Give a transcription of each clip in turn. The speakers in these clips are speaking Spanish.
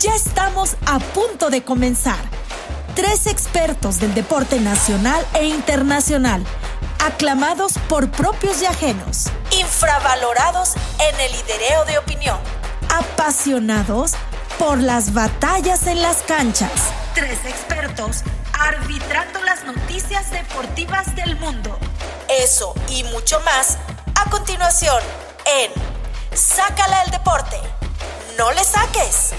Ya estamos a punto de comenzar. Tres expertos del deporte nacional e internacional, aclamados por propios y ajenos, infravalorados en el lidereo de opinión, apasionados por las batallas en las canchas. Tres expertos arbitrando las noticias deportivas del mundo. Eso y mucho más a continuación en Sácala el deporte. No le saques.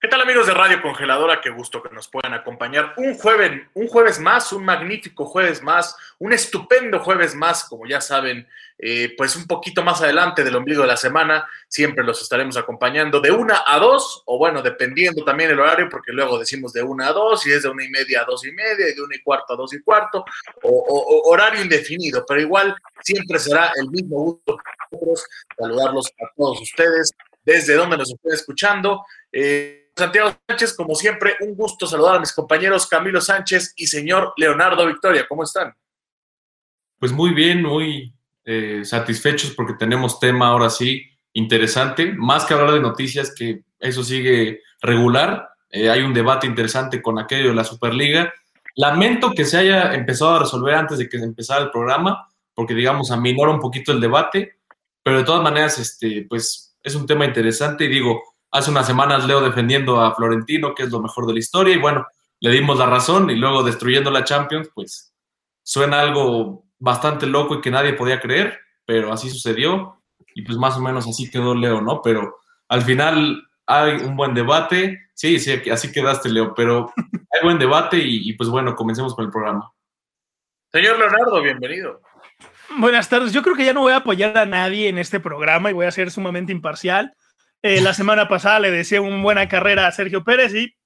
¿Qué tal amigos de Radio Congeladora? Qué gusto que nos puedan acompañar un jueves, un jueves más, un magnífico jueves más, un estupendo jueves más, como ya saben, eh, pues un poquito más adelante del ombligo de la semana, siempre los estaremos acompañando de una a dos, o bueno, dependiendo también el horario, porque luego decimos de una a dos, y es de una y media a dos y media, y de una y cuarto a dos y cuarto, o, horario indefinido, pero igual siempre será el mismo gusto nosotros saludarlos a todos ustedes, desde donde nos estén escuchando. Eh, Santiago Sánchez, como siempre, un gusto saludar a mis compañeros Camilo Sánchez y señor Leonardo Victoria. ¿Cómo están? Pues muy bien, muy eh, satisfechos porque tenemos tema ahora sí interesante, más que hablar de noticias, que eso sigue regular. Eh, hay un debate interesante con aquello de la Superliga. Lamento que se haya empezado a resolver antes de que empezara el programa, porque digamos aminora un poquito el debate, pero de todas maneras, este, pues es un tema interesante y digo, Hace unas semanas Leo defendiendo a Florentino, que es lo mejor de la historia, y bueno, le dimos la razón y luego destruyendo la Champions, pues suena algo bastante loco y que nadie podía creer, pero así sucedió y pues más o menos así quedó Leo, ¿no? Pero al final hay un buen debate, sí, sí, así quedaste Leo, pero hay buen debate y, y pues bueno, comencemos con el programa. Señor Leonardo, bienvenido. Buenas tardes. Yo creo que ya no voy a apoyar a nadie en este programa y voy a ser sumamente imparcial. Eh, la semana pasada le deseé una buena carrera a Sergio Pérez y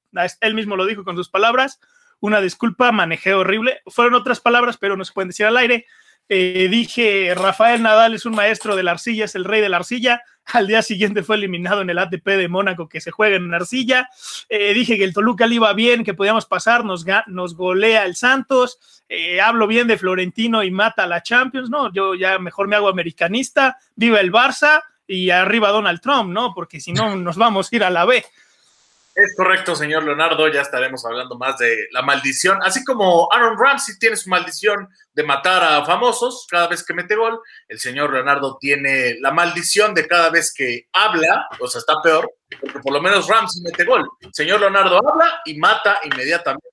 él mismo lo dijo con sus palabras. Una disculpa, manejé horrible. Fueron otras palabras, pero no se pueden decir al aire. Eh, dije, Rafael Nadal es un maestro de la arcilla, es el rey de la arcilla. Al día siguiente fue eliminado en el ATP de Mónaco que se juega en arcilla. Eh, dije que el Toluca le iba bien, que podíamos pasar, nos, nos golea el Santos. hablo bien de Florentino y mata a la Champions. No, yo ya mejor me hago americanista. Viva el Barça y arriba Donald Trump, ¿no? Porque si no, nos vamos a ir a la B. Es correcto, señor Leonardo. Ya estaremos hablando más de la maldición. Así como Aaron Ramsey tiene su maldición de matar a famosos cada vez que mete gol, el señor Leonardo tiene la maldición de cada vez que habla, o sea, está peor, porque por lo menos Ramsey mete gol. El señor Leonardo habla y mata inmediatamente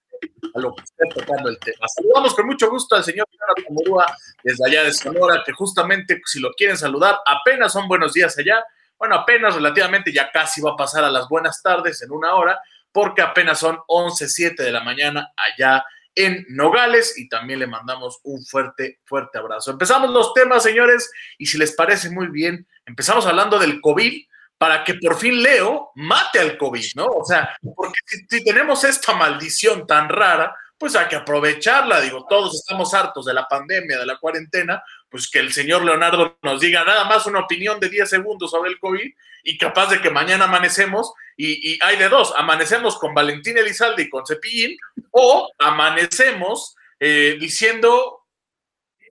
a lo que esté tocando el tema. Saludamos con mucho gusto al señor Murúa desde allá de Sonora, que justamente si lo quieren saludar, apenas son buenos días allá. Bueno, apenas relativamente ya casi va a pasar a las buenas tardes en una hora, porque apenas son 11.07 de la mañana allá en Nogales y también le mandamos un fuerte, fuerte abrazo. Empezamos los temas, señores, y si les parece muy bien, empezamos hablando del COVID para que por fin Leo mate al COVID, ¿no? O sea, porque si, tenemos esta maldición tan rara, pues hay que aprovecharla. Digo, todos estamos hartos de la pandemia, de la cuarentena, pues que el señor Leonardo nos diga nada más una opinión de 10 segundos sobre el COVID y capaz de que mañana amanecemos y, hay de dos, amanecemos con Valentín Elizalde y con Cepillín o amanecemos eh, diciendo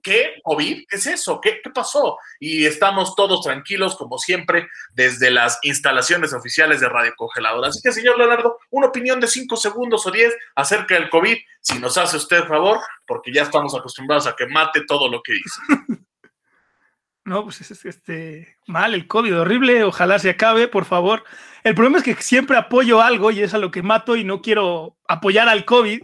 ¿qué? ¿COVID? ¿Qué es eso? ¿Qué, pasó? Y estamos todos tranquilos, como siempre, desde las instalaciones oficiales de Radio Congelador. Así que, señor Leonardo, una opinión de cinco segundos o diez acerca del COVID, si nos hace usted favor, porque ya estamos acostumbrados a que mate todo lo que dice. No, pues es este mal el COVID, horrible, ojalá se acabe, por favor. El problema es que siempre apoyo algo y es a lo que mato y no quiero apoyar al COVID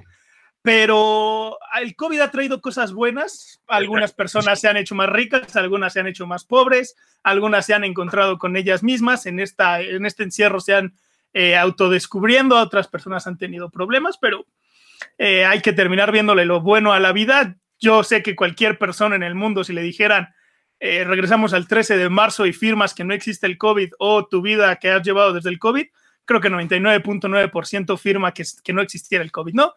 pero el COVID ha traído cosas buenas. Algunas personas se han hecho más ricas, algunas se han hecho más pobres, algunas se han encontrado con ellas mismas. En, esta, en este encierro se han eh, autodescubriendo, otras personas han tenido problemas, pero eh, hay que terminar viéndole lo bueno a la vida. Yo sé que cualquier persona en el mundo, si le dijeran, eh, regresamos al 13 de marzo y firmas que no existe el COVID o tu vida que has llevado desde el COVID, creo que 99.9% firma que, que no existiera el COVID, ¿no?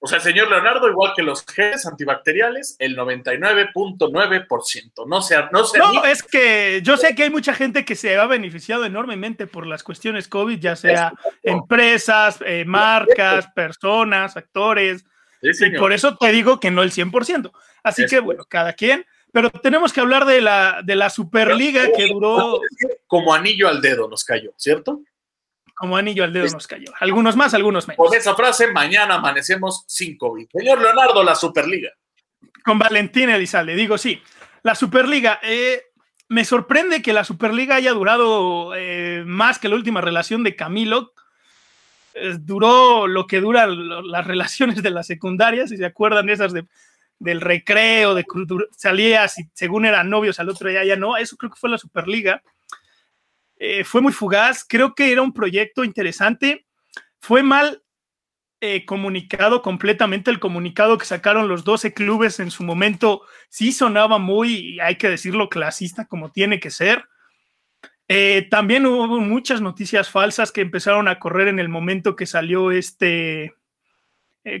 O sea, el señor Leonardo, igual que los geles antibacteriales, el 99.9%. No sea, no sea. No, es que yo sé que hay mucha gente que se ha beneficiado enormemente por las cuestiones COVID, ya sea empresas, eh, marcas, personas, actores. y por eso te digo que no el 100%. Así que, bueno, cada quien. Pero tenemos que hablar de la, de la Superliga que duró. Como anillo al dedo nos cayó, ¿cierto? Como anillo al dedo nos cayó. Algunos más, algunos menos. Con esa frase, mañana amanecemos sin COVID. Señor Leonardo, la Superliga. Con Valentín Elizalde, digo sí. La Superliga, eh, me sorprende que la Superliga haya durado eh, más que la última relación de Camilo. Eh, duró lo que duran las relaciones de la secundaria, si se acuerdan esas de, del recreo, de salía, según eran novios, al otro día ya no. Eso creo que fue la Superliga. Eh, fue muy fugaz, creo que era un proyecto interesante. Fue mal eh, comunicado completamente el comunicado que sacaron los 12 clubes en su momento. Sí sonaba muy, hay que decirlo, clasista como tiene que ser. Eh, también hubo muchas noticias falsas que empezaron a correr en el momento que salió este,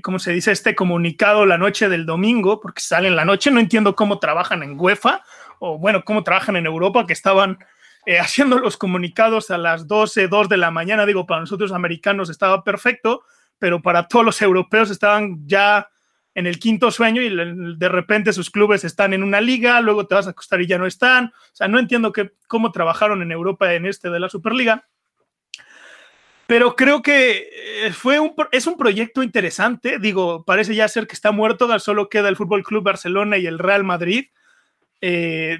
¿cómo se dice? Este comunicado la noche del domingo, porque sale en la noche. No entiendo cómo trabajan en UEFA o, bueno, cómo trabajan en Europa, que estaban eh, haciendo los comunicados a las 12, 2 de la mañana, digo, para nosotros americanos estaba perfecto, pero para todos los europeos estaban ya en el quinto sueño y de repente sus clubes están en una liga, luego te vas a acostar y ya no están. O sea, no entiendo que, cómo trabajaron en Europa en este de la Superliga. Pero creo que eh, fue es un proyecto interesante. Digo, parece ya ser que está muerto, solo queda el Fútbol Club Barcelona y el Real Madrid. Eh,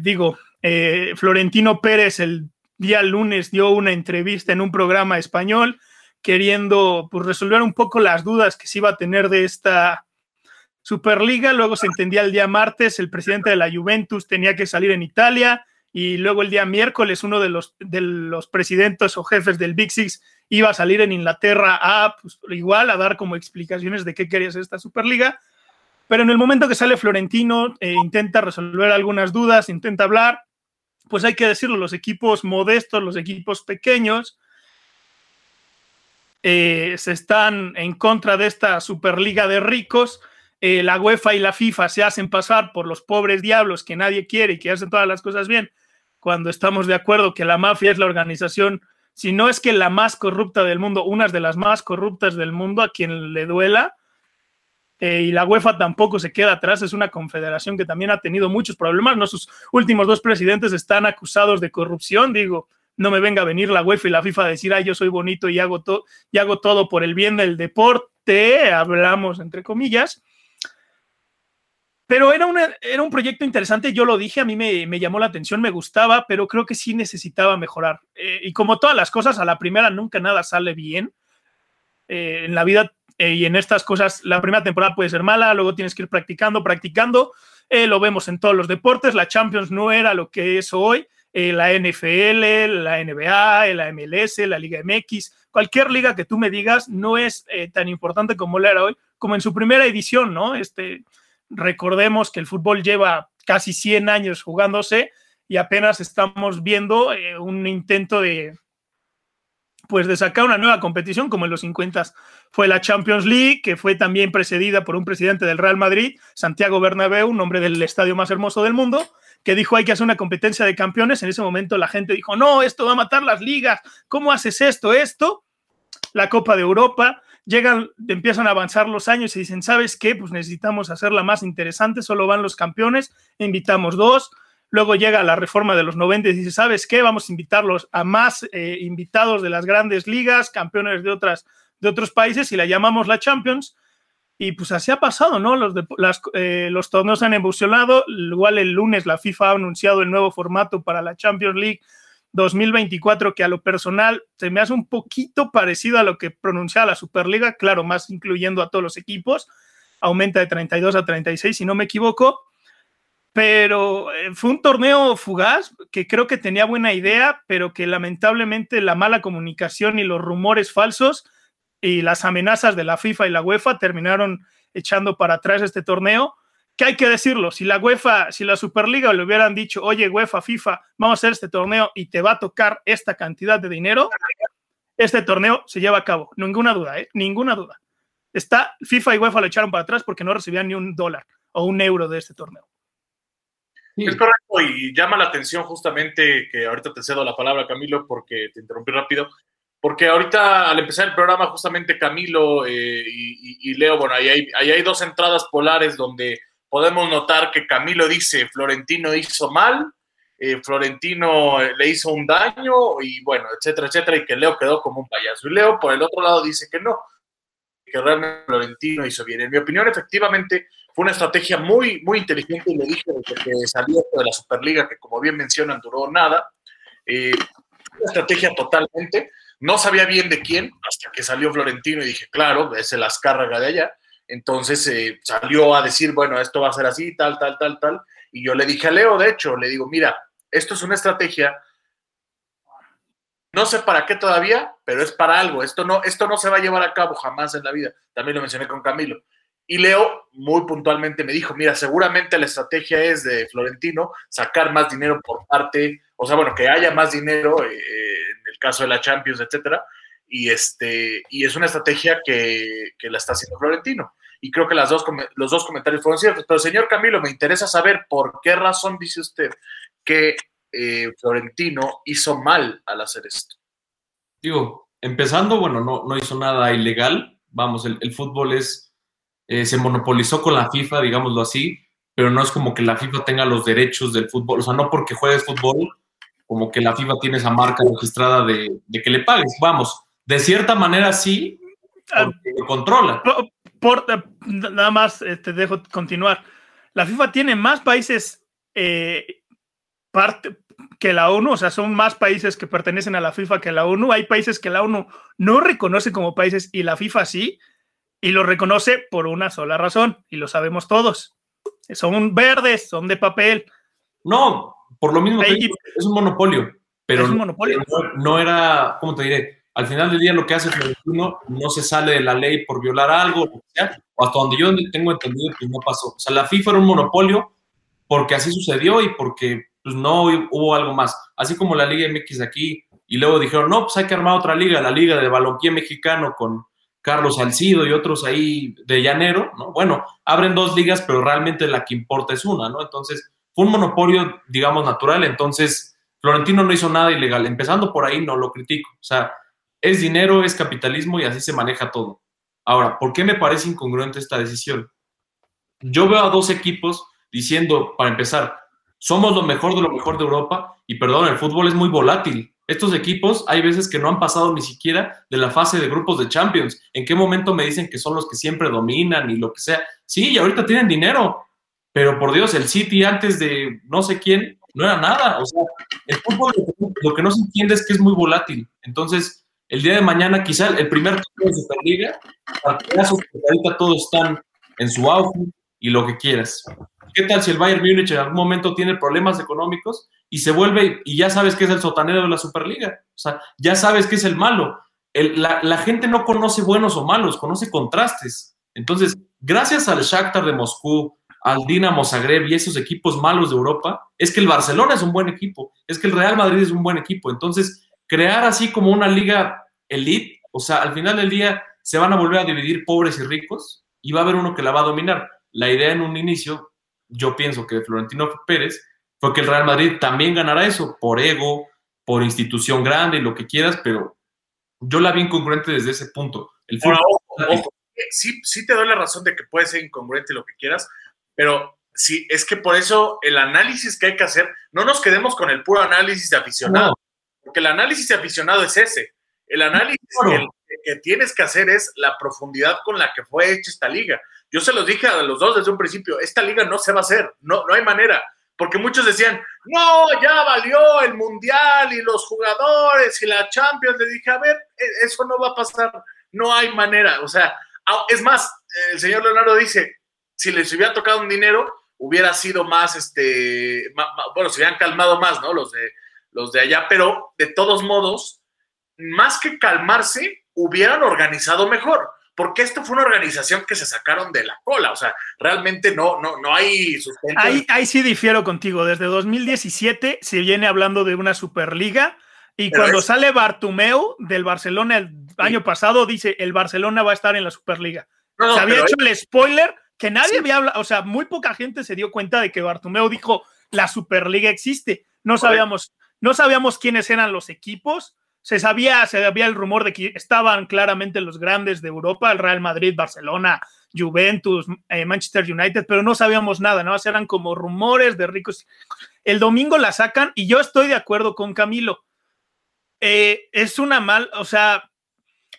digo, eh, Florentino Pérez el día lunes dio una entrevista en un programa español queriendo pues, resolver un poco las dudas que se iba a tener de esta Superliga. Luego se entendía el día martes, el presidente de la Juventus tenía que salir en Italia y luego el día miércoles uno de los, de los presidentes o jefes del Big Six iba a salir en Inglaterra a, pues, igual, a dar como explicaciones de qué quería ser esta Superliga. Pero en el momento que sale Florentino, eh, intenta resolver algunas dudas, intenta hablar, pues hay que decirlo, los equipos modestos, los equipos pequeños, eh, se están en contra de esta Superliga de ricos. Eh, la UEFA y la FIFA se hacen pasar por los pobres diablos que nadie quiere y que hacen todas las cosas bien, cuando estamos de acuerdo que la mafia es la organización, si no es que la más corrupta del mundo, una de las más corruptas del mundo, a quien le duela, eh, y la UEFA tampoco se queda atrás, es una confederación que también ha tenido muchos problemas, ¿no? Sus últimos dos presidentes están acusados de corrupción, digo, no me venga a venir la UEFA y la FIFA a decir, ay, yo soy bonito y hago, todo y hago todo por el bien del deporte, hablamos entre comillas. Pero era, era un proyecto interesante, yo lo dije, a mí me, llamó la atención, me gustaba, pero creo que sí necesitaba mejorar. Eh, y como todas las cosas, a la primera nunca nada sale bien. Eh, en la vida eh, y en estas cosas la primera temporada puede ser mala, luego tienes que ir practicando, practicando. Eh, lo vemos en todos los deportes, la Champions no era lo que es hoy, eh, la NFL, la NBA, la MLS, la Liga MX, cualquier liga que tú me digas no es tan importante como la era hoy, como en su primera edición, ¿no? Este, recordemos que el fútbol lleva casi 100 años jugándose y apenas estamos viendo un intento de, pues de sacar una nueva competición, como en los 50 fue la Champions League, que fue también precedida por un presidente del Real Madrid, Santiago Bernabéu, un hombre del estadio más hermoso del mundo, que dijo hay que hacer una competencia de campeones. En ese momento la gente dijo, no, esto va a matar las ligas, ¿cómo haces esto, esto? La Copa de Europa, llegan, empiezan a avanzar los años y dicen, ¿sabes qué? Pues necesitamos hacerla más interesante, solo van los campeones, invitamos dos, Luego llega la reforma de los 90 y dice, ¿sabes qué? Vamos a invitarlos a más eh, invitados de las grandes ligas, campeones de, otras, de otros países y la llamamos la Champions. Y pues así ha pasado, ¿no? Los, eh, los torneos han evolucionado. Igual el lunes la FIFA ha anunciado el nuevo formato para la Champions League 2024, que a lo personal se me hace un poquito parecido a lo que pronunciaba la Superliga, claro, más incluyendo a todos los equipos. Aumenta de 32 a 36, si no me equivoco pero eh, fue un torneo fugaz que creo que tenía buena idea, pero que lamentablemente la mala comunicación y los rumores falsos y las amenazas de la FIFA y la UEFA terminaron echando para atrás este torneo. Que hay que decirlo, si la UEFA, si la Superliga le hubieran dicho, oye, UEFA, FIFA, vamos a hacer este torneo y te va a tocar esta cantidad de dinero, este torneo se lleva a cabo, ninguna duda, ¿eh? ninguna duda. Está, FIFA y UEFA lo echaron para atrás porque no recibían ni un dólar o un euro de este torneo. Es correcto y llama la atención justamente que ahorita te cedo la palabra, Camilo, porque te interrumpí rápido. Porque ahorita al empezar el programa, justamente Camilo eh, y, Leo, bueno, ahí hay, dos entradas polares donde podemos notar que Camilo dice, Florentino hizo mal, eh, Florentino eh, le hizo un daño y bueno, etcétera, etcétera, y que Leo quedó como un payaso. Y Leo, por el otro lado, dice que no, que realmente Florentino hizo bien. En mi opinión, efectivamente, fue una estrategia muy, muy inteligente y le dije desde que salió de la Superliga, que como bien mencionan, duró nada. Eh, una estrategia totalmente. No sabía bien de quién hasta que salió Florentino y dije, claro, es el Azcárraga de allá. Entonces salió a decir, bueno, esto va a ser así, tal, tal, tal, tal. Y yo le dije a Leo, de hecho, le digo, mira, esto es una estrategia, no sé para qué todavía, pero es para algo. Esto no, esto no se va a llevar a cabo jamás en la vida. También lo mencioné con Camilo. Y Leo muy puntualmente me dijo, mira, seguramente la estrategia es de Florentino sacar más dinero por parte, o sea, bueno, que haya más dinero eh, en el caso de la Champions, etcétera. Y, este, y es una estrategia que, que la está haciendo Florentino. Y creo que las dos, los dos comentarios fueron ciertos. Pero, señor Camilo, me interesa saber por qué razón dice usted que eh, Florentino hizo mal al hacer esto. Digo, empezando, bueno, no, no hizo nada ilegal. Vamos, el, fútbol es, eh, se monopolizó con la FIFA, digámoslo así, pero no es como que la FIFA tenga los derechos del fútbol. O sea, no porque juegues fútbol, como que la FIFA tiene esa marca registrada de, que le pagues. Vamos, de cierta manera sí, porque lo controla. Por, nada más te este, dejo continuar. La FIFA tiene más países eh, parte que la ONU, o sea, son más países que pertenecen a la FIFA que la ONU. Hay países que la ONU no reconoce como países y la FIFA sí, y lo reconoce por una sola razón, y lo sabemos todos. Son verdes, son de papel. No, por lo mismo es un monopolio, pero un monopolio. No, era, ¿cómo te diré? Al final del día lo que hace Florentino no se sale de la ley por violar algo, o, o hasta donde yo tengo entendido que no pasó. O sea, la FIFA era un monopolio porque así sucedió y porque pues no hubo algo más. Así como la Liga MX aquí, y luego dijeron, no, pues hay que armar otra liga, la Liga de Balompié Mexicano con Carlos Salcido y otros ahí de llanero, ¿no? Bueno, abren dos ligas, pero realmente la que importa es una, ¿no? Entonces, fue un monopolio, digamos, natural, entonces Florentino no hizo nada ilegal. Empezando por ahí, no lo critico. O sea, es dinero, es capitalismo y así se maneja todo. Ahora, ¿por qué me parece incongruente esta decisión? Yo veo a dos equipos diciendo, para empezar, somos lo mejor de lo mejor de Europa y perdón, el fútbol es muy volátil. Estos equipos hay veces que no han pasado ni siquiera de la fase de grupos de Champions. ¿En qué momento me dicen que son los que siempre dominan y lo que sea? Sí, y ahorita tienen dinero, pero por Dios, el City antes de no sé quién no era nada. O sea, el fútbol lo que no se entiende es que es muy volátil. Entonces, el día de mañana quizá el primer torneo de Superliga, ahorita todos están en su auge y lo que quieras. ¿Qué tal si el Bayern Múnich en algún momento tiene problemas económicos y se vuelve y ya sabes que es el sotanero de la Superliga? O sea, ya sabes que es el malo. la, gente no conoce buenos o malos, conoce contrastes. Entonces, gracias al Shakhtar de Moscú, al Dinamo Zagreb y esos equipos malos de Europa, es que el Barcelona es un buen equipo, es que el Real Madrid es un buen equipo. Entonces, crear así como una liga elite, o sea, al final del día se van a volver a dividir pobres y ricos y va a haber uno que la va a dominar. La idea en un inicio yo pienso que Florentino Pérez fue que el Real Madrid también ganará eso por ego, por institución grande y lo que quieras, pero yo la vi incongruente desde ese punto. El Sí, sí te doy la razón de que puede ser incongruente lo que quieras, pero sí, es que por eso el análisis que hay que hacer, no nos quedemos con el puro análisis de aficionado, porque el análisis de aficionado es ese. El análisis que tienes que hacer es la profundidad con la que fue hecha esta liga. Yo se los dije a los dos desde un principio, esta liga no se va a hacer, no, no hay manera, porque muchos decían, no, ya valió el Mundial y los jugadores y la Champions. Le dije, a ver, e, eso no va a pasar, no hay manera. O sea, es más, el señor Leonardo dice, si les hubiera tocado un dinero, hubiera sido más, este, bueno, se hubieran calmado más, ¿no? Los de, los de allá, pero de todos modos, más que calmarse, hubieran organizado mejor porque esto fue una organización que se sacaron de la cola, o sea, realmente no, no, no hay sustento. Ahí, ahí sí difiero contigo, desde 2017 se viene hablando de una Superliga y cuando sale Bartumeu del Barcelona el año pasado, dice, el Barcelona va a estar en la Superliga. se había hecho el spoiler que nadie había hablado, o sea, muy poca gente se dio cuenta de que Bartumeu dijo, la Superliga existe. No sabíamos, no sabíamos quiénes eran los equipos, se sabía, se había el rumor de que estaban claramente los grandes de Europa, el Real Madrid, Barcelona, Juventus, eh, Manchester United, pero no sabíamos nada, ¿no? Eran como rumores de ricos. El domingo la sacan y yo estoy de acuerdo con Camilo. Eh, es una mal, o sea,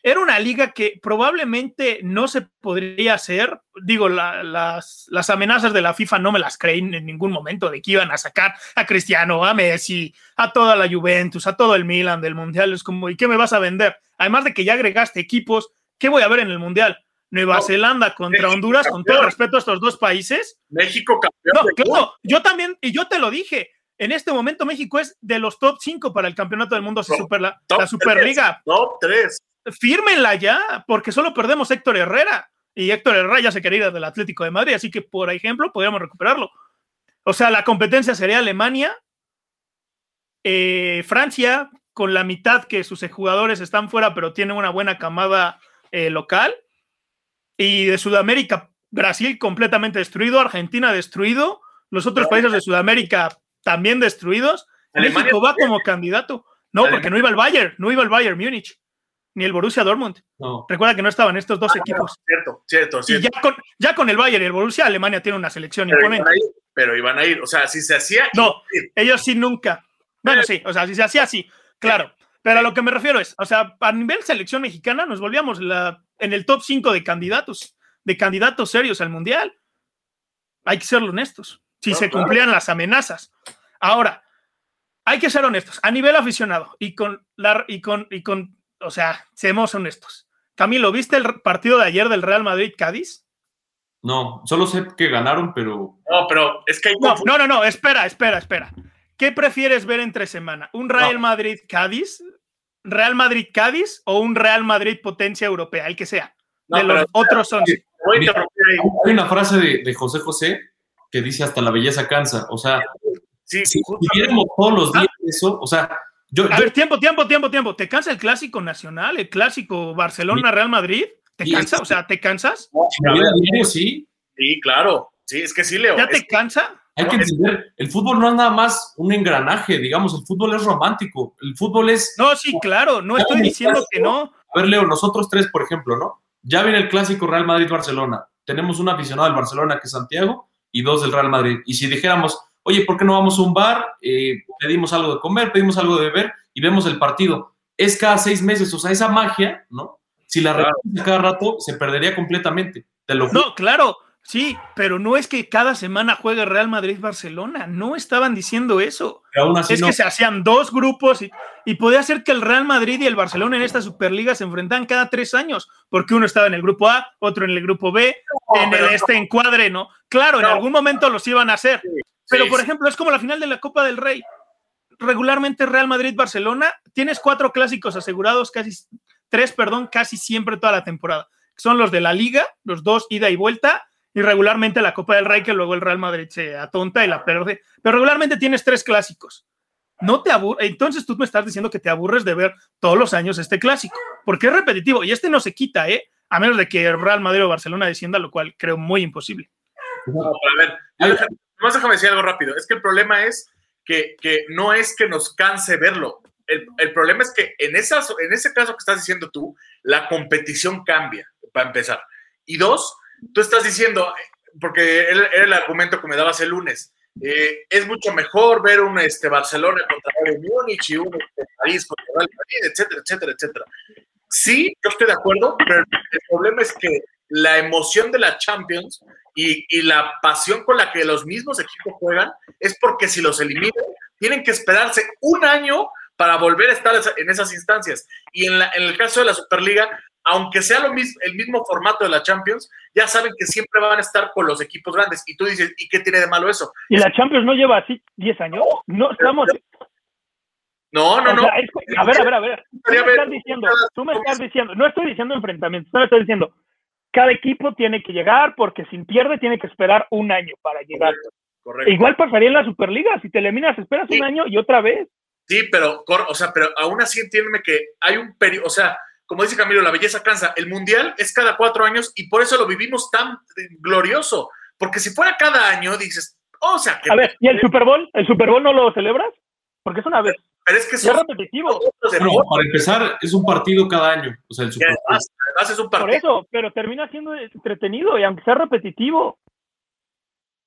era una liga que probablemente no se podría hacer. Digo, las, las, amenazas de la FIFA no me las creen en ningún momento de que iban a sacar a Cristiano, a Messi, a toda la Juventus, a todo el Milan del Mundial. Es como, ¿y qué me vas a vender? Además de que ya agregaste equipos, ¿qué voy a ver en el Mundial? Nueva Zelanda contra Honduras, con todo respeto a estos dos países. México campeón. No, claro, yo también, y yo te lo dije, en este momento México es de los top 5 para el campeonato del mundo, super, la, la Superliga. Top 3 fírmenla ya, porque solo perdemos Héctor Herrera. Y Héctor Herrera ya se quería ir del Atlético de Madrid, así que, por ejemplo, podríamos recuperarlo. O sea, la competencia sería Alemania, eh, Francia, con la mitad que sus jugadores están fuera, pero tienen una buena camada eh, local. Y de Sudamérica, Brasil completamente destruido, Argentina destruido, los otros países de Sudamérica también destruidos. México va como candidato. No, porque no iba el Bayern, no iba el Bayern Múnich ni el Borussia Dortmund. Recuerda que no estaban estos dos ah, equipos. Cierto, cierto, cierto. Y ya con, ya con el Bayern y el Borussia, Alemania tiene una selección pero imponente. Iban ir, pero iban a ir, o sea, si se hacía. No, ellos sí nunca. Bueno, sí, o sea, si se hacía así, claro. Pero a lo que me refiero es, o sea, a nivel selección mexicana nos volvíamos la, en el top 5 de candidatos, de candidatos serios al Mundial. Hay que ser honestos, si se cumplían las amenazas. Ahora, hay que ser honestos, a nivel aficionado y con, la, y con, y con o sea, seamos honestos. Camilo, ¿viste el partido de ayer del Real Madrid-Cádiz? No, solo sé que ganaron, pero. No, pero es que hay. No, no, no, espera, espera, espera. ¿Qué prefieres ver entre semana? ¿Un Real Madrid-Cádiz? ¿Real Madrid-Cádiz o un Real Madrid potencia europea? El que sea. de los otros son. hay una frase de, José José que dice hasta la belleza cansa. O sea, si viéramos todos los días eso, o sea, a ver, tiempo, tiempo, tiempo, tiempo. ¿Te cansa el clásico nacional, el clásico Barcelona-Real Madrid? ¿Te cansa? O sea, ¿te cansas? Sí. Sí, claro. Sí, es que sí, Leo. ¿Ya te cansa? Hay que entender, el fútbol no es nada más un engranaje, digamos, el fútbol es romántico, el fútbol es... No, sí, claro, no estoy diciendo que no. A ver, Leo, nosotros tres, por ejemplo, ¿no? Ya viene el clásico Real Madrid-Barcelona, tenemos un aficionado del Barcelona que es Santiago y dos del Real Madrid. Y si dijéramos, oye, ¿por qué no vamos a un bar? Eh, pedimos algo de comer, pedimos algo de beber y vemos el partido. Es cada seis meses, o sea, esa magia, ¿no? Si la claro. cada rato, se perdería completamente. Te lo no, claro, sí, pero no es que cada semana juegue Real Madrid-Barcelona, no estaban diciendo eso. es que se hacían dos grupos y, y, podía ser que el Real Madrid y el Barcelona en esta Superliga se enfrentaban cada tres años, porque uno estaba en el grupo A, otro en el grupo B, en el, este encuadre, ¿no? Claro, en algún momento los iban a hacer, pero, por ejemplo, es como la final de la Copa del Rey. Regularmente Real Madrid-Barcelona, tienes cuatro clásicos asegurados, casi tres, perdón, casi siempre toda la temporada. Son los de la Liga, los dos ida y vuelta, y regularmente la Copa del Rey, que luego el Real Madrid se atonta y la pierde. Pero regularmente tienes tres clásicos. No te aburres. Entonces tú me estás diciendo que te aburres de ver todos los años este clásico, porque es repetitivo y este no se quita, ¿eh? A menos de que el Real Madrid o Barcelona descienda, lo cual creo muy imposible. a ver, más déjame decir algo rápido. Es que el problema es que, que no es que nos canse verlo. El, el, problema es que en, esas, en ese caso que estás diciendo tú, la competición cambia, para empezar. Y dos, tú estás diciendo, porque era el argumento que me dabas el lunes, eh, es mucho mejor ver un este, Barcelona contra Bayern Múnich y un este, París contra Real Madrid, etcétera, etcétera, etcétera. Sí, yo estoy de acuerdo, pero el problema es que la emoción de la Champions y, la pasión con la que los mismos equipos juegan es porque si los eliminan, tienen que esperarse un año para volver a estar en esas instancias. Y en, el caso de la Superliga, aunque sea lo mismo, el mismo formato de la Champions, ya saben que siempre van a estar con los equipos grandes. Y tú dices, ¿y qué tiene de malo eso? ¿Y la Champions no lleva así 10 años? No, estamos... No, no, no. a ver, a ver, a ver. Tú me estás diciendo, tú me estás diciendo, no estoy diciendo enfrentamientos, no estoy diciendo, cada equipo tiene que llegar porque si pierde tiene que esperar un año para llegar. Correcto, Igual pasaría en la Superliga, si te eliminas esperas un año y otra vez. Sí, pero, o sea, pero aún así entiéndeme que hay un periodo, o sea, como dice Camilo, la belleza cansa. El mundial es cada cuatro años y por eso lo vivimos tan glorioso. Porque si fuera cada año, dices, o sea, A ver, ¿y el Super Bowl? ¿El Super Bowl no lo celebras? Porque es una vez. Pero es que es repetitivo. Bueno, para empezar, es un partido cada año. O sea, el Super además, además es un partido. Por eso, pero termina siendo entretenido y aunque sea repetitivo.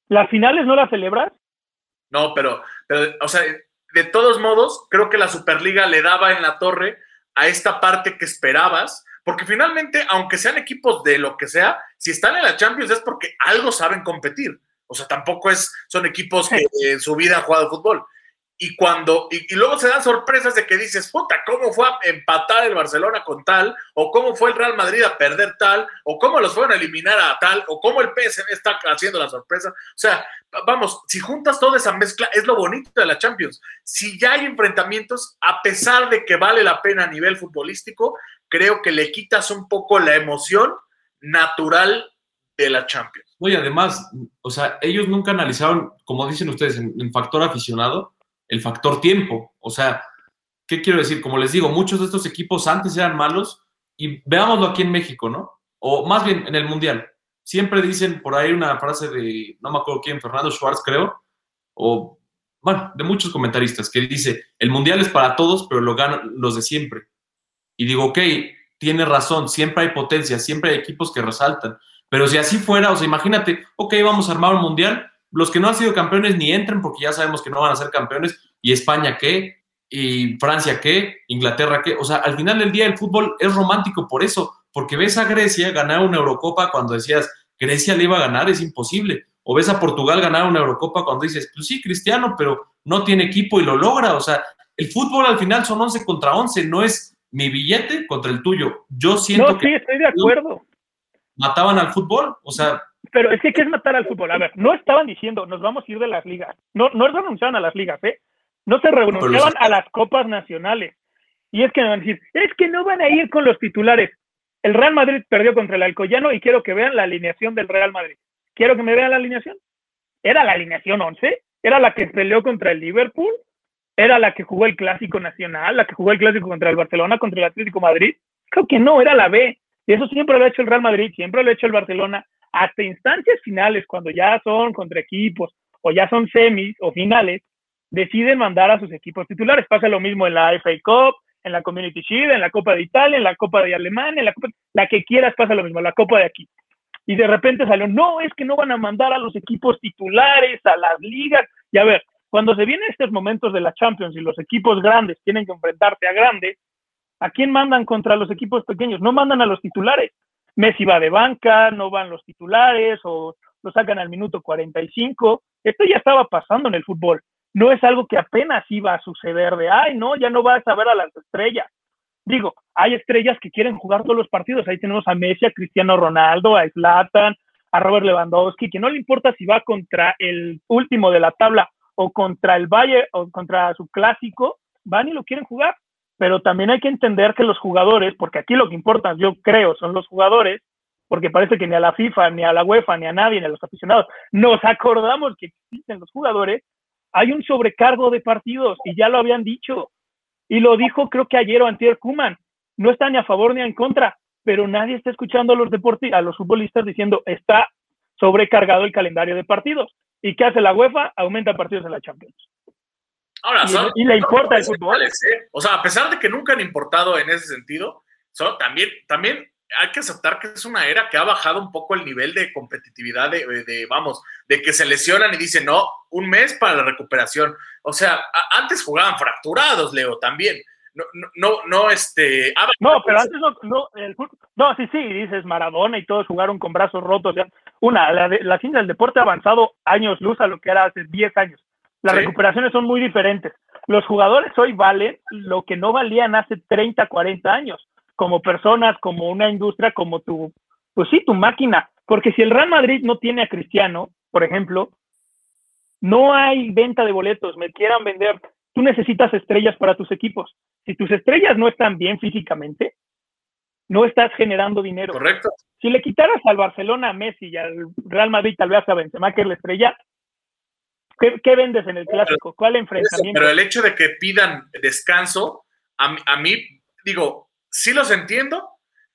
¿Las finales no las celebras? No, pero, pero, o sea, de todos modos, creo que la Superliga le daba en la torre a esta parte que esperabas, porque finalmente, aunque sean equipos de lo que sea, si están en la Champions es porque algo saben competir. O sea, tampoco es, son equipos que en su vida han jugado fútbol. Y cuando, y, y, luego se dan sorpresas de que dices, puta, ¿cómo fue a empatar el Barcelona con tal? ¿O cómo fue el Real Madrid a perder tal? ¿O cómo los fueron a eliminar a tal? ¿O cómo el PSV está haciendo la sorpresa? O sea, vamos, si juntas toda esa mezcla, es lo bonito de la Champions. Si ya hay enfrentamientos, a pesar de que vale la pena a nivel futbolístico, creo que le quitas un poco la emoción natural de la Champions. Oye, además, o sea, ellos nunca analizaron, como dicen ustedes, en, en factor aficionado, el factor tiempo. O sea, ¿qué quiero decir? Como les digo, muchos de estos equipos antes eran malos y veámoslo aquí en México, ¿no? O más bien en el Mundial. Siempre dicen por ahí una frase de, no me acuerdo quién, Fernando Schwartz, creo, o, bueno, de muchos comentaristas, que dice, el Mundial es para todos, pero lo ganan los de siempre. Y digo, ok, tiene razón, siempre hay potencia, siempre hay equipos que resaltan. Pero si así fuera, o sea, imagínate, ok, vamos a armar un Mundial, los que no han sido campeones ni entren porque ya sabemos que no van a ser campeones. ¿Y España qué? ¿Y Francia qué? ¿Inglaterra qué? O sea, al final del día el fútbol es romántico por eso, porque ves a Grecia ganar una Eurocopa cuando decías, Grecia le iba a ganar, es imposible. O ves a Portugal ganar una Eurocopa cuando dices, pues sí, Cristiano, pero no tiene equipo y lo logra. O sea, el fútbol al final son 11 contra 11, no es mi billete contra el tuyo. Yo siento no, que... sí, estoy de acuerdo. Mataban al fútbol, o sea, pero es que, ¿qué es matar al fútbol? A ver, no estaban diciendo, nos vamos a ir de las ligas. No, no renunciaban a las ligas, ¿eh? No se renunciaban a las copas nacionales. Y es que me van a decir, es que no van a ir con los titulares. El Real Madrid perdió contra el Alcoyano y quiero que vean la alineación del Real Madrid. Quiero que me vean la alineación. Era la alineación 11, era la que peleó contra el Liverpool, era la que jugó el Clásico Nacional, la que jugó el Clásico contra el Barcelona, contra el Atlético Madrid. Creo que no, era la B. Y eso siempre lo ha hecho el Real Madrid, siempre lo ha hecho el Barcelona hasta instancias finales, cuando ya son contra equipos o ya son semis o finales, deciden mandar a sus equipos titulares. Pasa lo mismo en la FA Cup, en la Community Shield, en la Copa de Italia, en la Copa de Alemania, en la Copa, la que quieras pasa lo mismo, la Copa de aquí. Y de repente salió, no, es que no van a mandar a los equipos titulares, a las ligas. Y a ver, cuando se vienen estos momentos de la Champions y los equipos grandes tienen que enfrentarse a grandes, ¿a quién mandan contra los equipos pequeños? No mandan a los titulares. Messi va de banca, no van los titulares o lo sacan al minuto 45. Esto ya estaba pasando en el fútbol. No es algo que apenas iba a suceder de, ay, no, ya no vas a ver a las estrellas. Digo, hay estrellas que quieren jugar todos los partidos. Ahí tenemos a Messi, a Cristiano Ronaldo, a Zlatan, a Robert Lewandowski, que no le importa si va contra el último de la tabla o contra el Valle o contra su clásico, van y lo quieren jugar pero también hay que entender que los jugadores, porque aquí lo que importa, yo creo, son los jugadores, porque parece que ni a la FIFA, ni a la UEFA, ni a nadie, ni a los aficionados, nos acordamos que existen los jugadores, hay un sobrecargo de partidos y ya lo habían dicho. Y lo dijo creo que ayer o antier Kuman. No está ni a favor ni en contra, pero nadie está escuchando a los a los futbolistas diciendo está sobrecargado el calendario de partidos. ¿Y qué hace la UEFA? Aumenta partidos en la Champions. Ahora, son, y, le importa el fútbol. ¿eh? O sea, a pesar de que nunca han importado en ese sentido, son, también, también hay que aceptar que es una era que ha bajado un poco el nivel de competitividad de, de, vamos, de que se lesionan y dicen, no, un mes para la recuperación. O sea, a, antes jugaban fracturados, Leo, también. No, no, no, este... Ah, no, pero antes no, no, el, no, sí, sí, dices Maradona y todos jugaron con brazos rotos. Una, la, la ciencia del deporte ha avanzado años luz a lo que era hace 10 años. Las ¿Sí? recuperaciones son muy diferentes. Los jugadores hoy valen lo que no valían hace 30, 40 años, como personas, como una industria, como tu, pues sí, tu máquina. Porque si el Real Madrid no tiene a Cristiano, por ejemplo, no hay venta de boletos, me quieran vender. Tú necesitas estrellas para tus equipos. Si tus estrellas no están bien físicamente, no estás generando dinero. Correcto. Si le quitaras al Barcelona a Messi y al Real Madrid tal vez a Benzema, que es la estrella, ¿Qué, ¿Qué, vendes en el clásico? ¿Cuál enfrentamiento? Pero el hecho de que pidan descanso, a, a, mí, digo, sí los entiendo,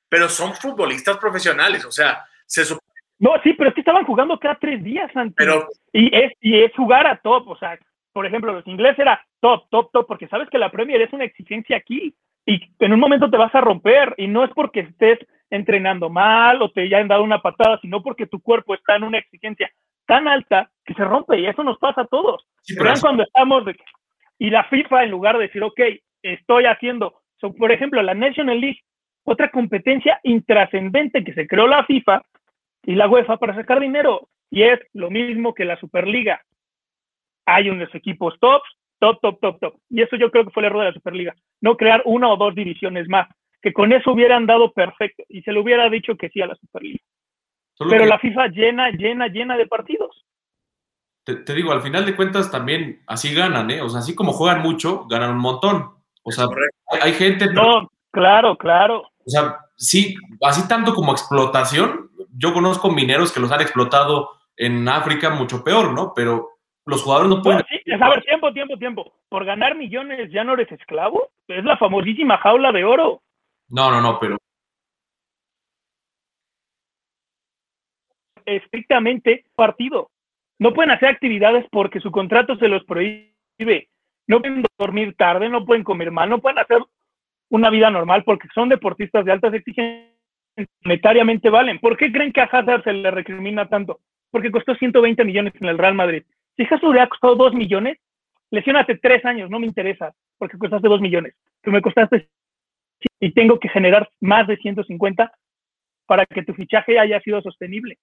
pero son futbolistas profesionales, o sea, se supone. No, sí, pero es que estaban jugando cada tres días antes. Pero, y, es, y es jugar a top, o sea, por ejemplo, los ingleses era top, top, top, porque sabes que la Premier es una exigencia aquí y en un momento te vas a romper y no es porque estés entrenando mal o te hayan dado una patada, sino porque tu cuerpo está en una exigencia tan alta que se rompe y eso nos pasa a todos. Vean cuando estamos de, y la FIFA en lugar de decir, ok, estoy haciendo, por ejemplo, la National League, otra competencia intrascendente que se creó la FIFA y la UEFA para sacar dinero y es lo mismo que la Superliga. Hay unos equipos tops, top, top, top, top. Y eso yo creo que fue el error de la Superliga. No crear una o dos divisiones más, que con eso hubieran dado perfecto y se le hubiera dicho que sí a la Superliga. Pero la FIFA llena, llena, llena de partidos. Te, digo, al final de cuentas también así ganan, ¿eh? O sea, así como juegan mucho, ganan un montón. O sea, hay, gente... No, claro, claro. O sea, sí, así tanto como explotación, yo conozco mineros que los han explotado en África mucho peor, ¿no? Pero los jugadores no pueden. sí, a ver, tiempo, tiempo, tiempo. Por ganar millones ya no eres esclavo. Es la famosísima jaula de oro. No, no, no, pero. Estrictamente partido. No pueden hacer actividades porque su contrato se los prohíbe. No pueden dormir tarde, no pueden comer mal, no pueden hacer una vida normal porque son deportistas de altas exigencias monetariamente valen. ¿Por qué creen que a Hazard se le recrimina tanto? Porque costó 120 millones en el Real Madrid. Si Hazard hubiera costado 2 millones, lesionate 3 años, no me interesa, porque costaste 2 millones. Tú me costaste y tengo que generar más de 150 para que tu fichaje haya sido sostenible.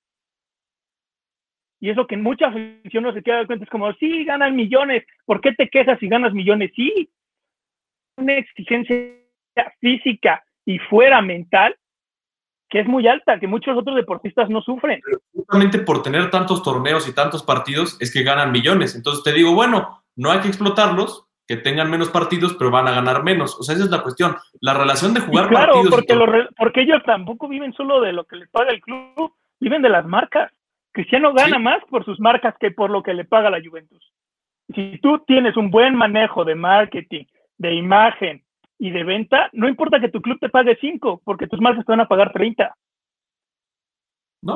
Y eso que en muchas afición no se queda de cuenta es como, sí, ganan millones, ¿por qué te quejas si ganas millones? Sí, una exigencia física y fuera mental que es muy alta, que muchos otros deportistas no sufren. justamente por tener tantos torneos y tantos partidos es que ganan millones. Entonces te digo, bueno, no hay que explotarlos, que tengan menos partidos, pero van a ganar menos. O sea, esa es la cuestión. La relación de jugar claro, Porque, porque ellos tampoco viven solo de lo que les paga el club, viven de las marcas. Cristiano gana más por sus marcas que por lo que le paga la Juventus. Si tú tienes un buen manejo de marketing, de imagen, y de venta, no importa que tu club te pague 5, porque tus marcas te van a pagar 30.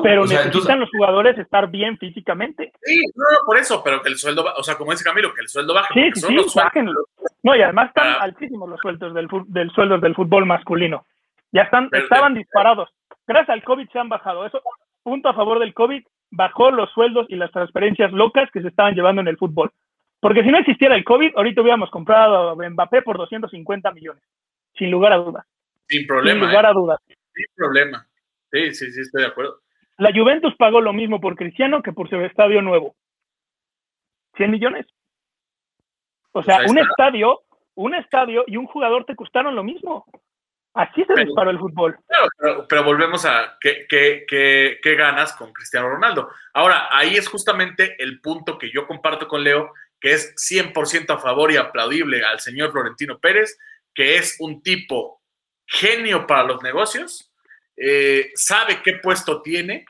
pero necesitan los jugadores estar bien físicamente. Sí, no, por eso, pero que el sueldo, o sea, como dice Camilo, que el sueldo baje. Sí, sí, No, y además están altísimos los sueldos del, del sueldos del fútbol masculino. Ya están, estaban disparados. Gracias al COVID se han bajado. Eso, punto a favor del COVID, bajó los sueldos y las transferencias locas que se estaban llevando en el fútbol. Porque si no existiera el COVID, ahorita hubiéramos comprado a Mbappé por 250 millones, sin lugar a dudas. Sin problema. Sin lugar a ¿eh? dudas. Sin problema. Sí, sí, sí, estoy de acuerdo. La Juventus pagó lo mismo por Cristiano que por su estadio nuevo. 100 millones. O sea, pues un estadio, un estadio y un jugador te costaron lo mismo. Así se disparó el fútbol. Pero, volvemos a ¿qué, qué, qué, qué ganas con Cristiano Ronaldo. Ahora, ahí es justamente el punto que yo comparto con Leo que es 100% a favor y aplaudible al señor Florentino Pérez, que es un tipo genio para los negocios, eh, sabe qué puesto tiene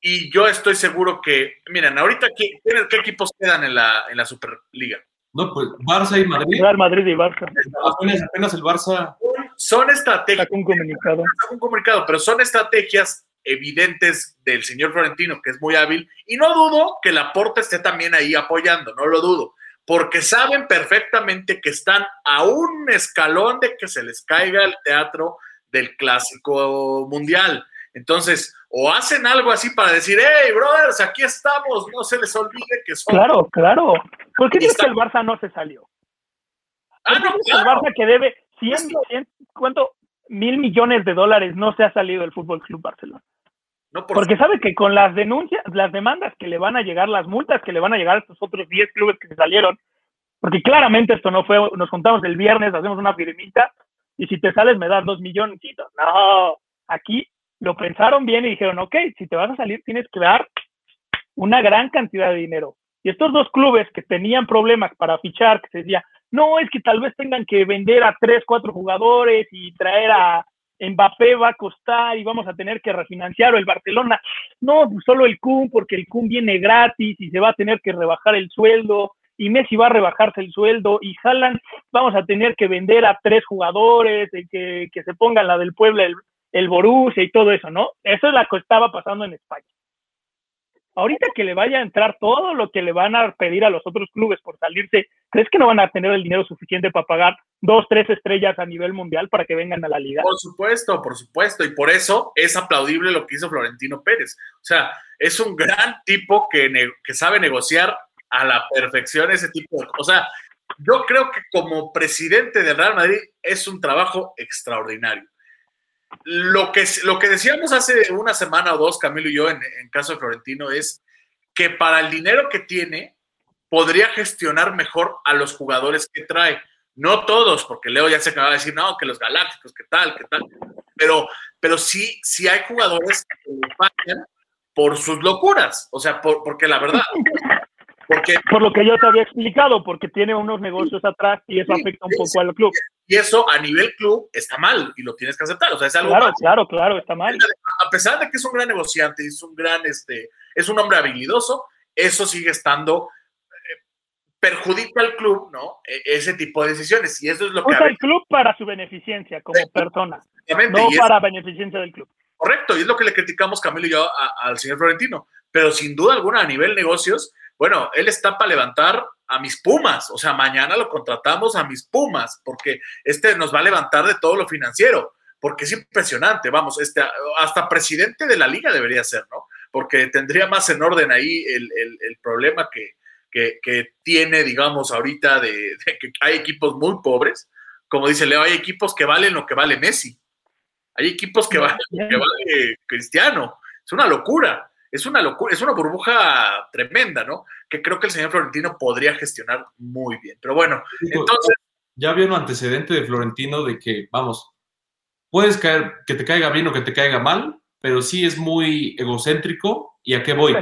y yo estoy seguro que, miren, ahorita, ¿qué, qué equipos quedan en la, en la Superliga? No, pues Barça y Madrid. Madrid y Barça. Apenas, el Barça. Son estrategias. un comunicado. Un comunicado, pero son estrategias evidentes del señor Florentino, que es muy hábil, y no dudo que la Laporta esté también ahí apoyando, no lo dudo, porque saben perfectamente que están a un escalón de que se les caiga el teatro del clásico mundial. Entonces, o hacen algo así para decir, hey, brothers, aquí estamos, no se les olvide que son. Claro, claro. ¿Por qué dices que el Barça no se salió? Ah, no, El Barça que debe 100, 100, ¿cuánto? Mil millones de dólares no se ha salido el Fútbol Club Barcelona. Porque sabe que con las denuncias, las demandas que le van a llegar, las multas que le van a llegar a estos otros 10 clubes que se salieron, porque claramente esto no fue, nos juntamos el viernes, hacemos una firmita y si te sales me das dos millones. No, aquí lo pensaron bien y dijeron, ok, si te vas a salir tienes que dar una gran cantidad de dinero. Y estos dos clubes que tenían problemas para fichar, que se decía, no, es que tal vez tengan que vender a tres, cuatro jugadores y traer a Mbappé va a costar y vamos a tener que refinanciar o el Barcelona. No, pues solo el Kun, porque el Kun viene gratis y se va a tener que rebajar el sueldo y Messi va a rebajarse el sueldo y Haaland vamos a tener que vender a tres jugadores, que, que se pongan la del pueblo, el, el Borussia y todo eso, ¿no? Eso es lo que estaba pasando en España. Ahorita que le vaya a entrar todo lo que le van a pedir a los otros clubes por salirse, ¿crees que no van a tener el dinero suficiente para pagar dos, tres estrellas a nivel mundial para que vengan a la liga? Por supuesto, por supuesto, y por eso es aplaudible lo que hizo Florentino Pérez. O sea, es un gran tipo que, sabe negociar a la perfección ese tipo de. O sea, yo creo que como presidente del Real Madrid es un trabajo extraordinario lo que, lo que decíamos hace una semana o dos, Camilo y yo, en, caso de Florentino, es que para el dinero que tiene, podría gestionar mejor a los jugadores que trae. No todos, porque Leo ya se acaba de decir, no, que los galácticos, que tal, que tal. Pero, pero sí, sí hay jugadores que le fallan por sus locuras. O sea, porque la verdad, por lo que yo te había explicado, porque tiene unos negocios atrás y eso afecta un poco al club. Y eso a nivel club está mal y lo tienes que aceptar. O sea, es algo claro, claro, claro, está mal. A pesar de que es un gran negociante, es un gran, este, es un hombre habilidoso, eso sigue estando eh, perjudica al club, ¿no? E, ese tipo de decisiones. Y eso es lo que. Usa el club para su beneficencia como persona. No para beneficencia del club. Correcto, y es lo que le criticamos Camilo y yo al señor Florentino. Pero sin duda alguna, a nivel negocios, bueno, él está para levantar a mis Pumas, o sea, mañana lo contratamos a mis Pumas, porque este nos va a levantar de todo lo financiero, porque es impresionante, vamos, este, hasta presidente de la liga debería ser, ¿no? Porque tendría más en orden ahí el, problema que, tiene, digamos, ahorita de, que hay equipos muy pobres, como dice Leo, hay equipos que valen lo que vale Messi, hay equipos que valen lo que vale Cristiano, es una locura es una locura, es una burbuja tremenda, ¿no? Que creo que el señor Florentino podría gestionar muy bien. Pero bueno, entonces. Ya había un antecedente de Florentino de que, vamos, puedes caer, que te caiga bien o que te caiga mal, pero sí es muy egocéntrico. ¿Y a qué voy?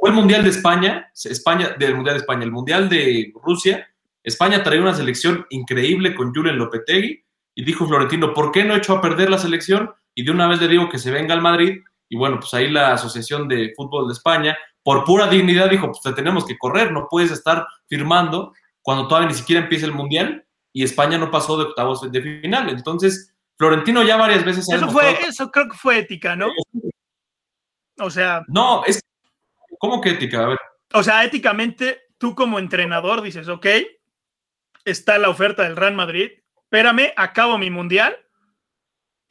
Fue el Mundial de España, España, del Mundial de España, el Mundial de Rusia, España traía una selección increíble con Julen Lopetegui y dijo Florentino, ¿por qué no he hecho a perder la selección? Y de una vez le digo que se venga al Madrid y bueno, pues ahí la Asociación de Fútbol de España, por pura dignidad, dijo, pues te tenemos que correr, no puedes estar firmando cuando todavía ni siquiera empieza el Mundial y España no pasó de octavos de final. Entonces, Florentino ya varias veces... eso, fue, eso creo que fue ética, ¿no? O sea... No, es... ¿Cómo que ética? A ver. O sea, éticamente, tú como entrenador dices, ok, está la oferta del Real Madrid, espérame, acabo mi Mundial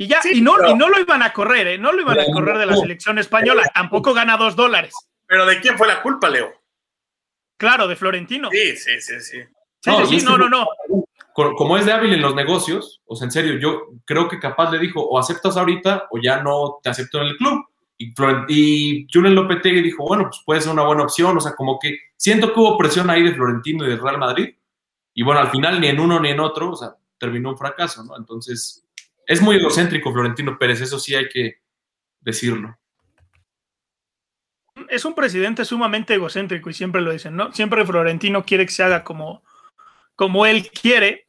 y ya, y, no, y no lo iban a correr, ¿eh? No lo iban a correr de la selección española. Tampoco gana dos dólares. Pero ¿de quién fue la culpa, Leo? Claro, de Florentino. Sí, sí, sí, sí. Sí, no, sí, no, no, no. Como es de hábil en los negocios, o sea, en serio, yo creo que capaz le dijo, o aceptas ahorita o ya no te acepto en el club. Y, y Julen Lopetegui dijo, bueno, pues puede ser una buena opción, o sea, como que siento que hubo presión ahí de Florentino y de Real Madrid. Y bueno, al final ni en uno ni en otro, o sea, terminó un fracaso, ¿no? Entonces, es muy egocéntrico Florentino Pérez, eso sí hay que decirlo. Es un presidente sumamente egocéntrico y siempre lo dicen, ¿no? Siempre Florentino quiere que se haga como, como él quiere.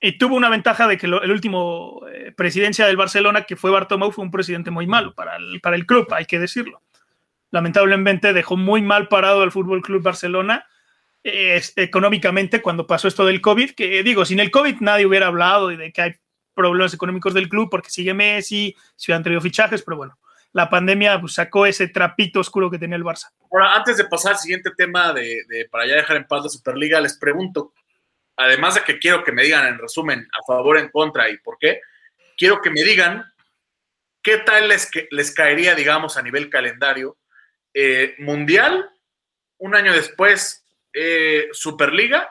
Y tuvo una ventaja de que el último eh, presidencia del Barcelona, que fue Bartomeu, fue un presidente muy malo para el, para el club, hay que decirlo. Lamentablemente dejó muy mal parado al Fútbol Club Barcelona eh, económicamente cuando pasó esto del COVID, que digo, sin el COVID nadie hubiera hablado y de que hay problemas económicos del club porque sigue Messi, se han traído fichajes, pero bueno, la pandemia pues, sacó ese trapito oscuro que tenía el Barça. Ahora, antes de pasar al siguiente tema de, para ya dejar en paz la Superliga, les pregunto, además de que quiero que me digan en resumen a favor, en contra y por qué, quiero que me digan qué tal les, les caería, digamos, a nivel calendario, eh, mundial, un año después, eh, Superliga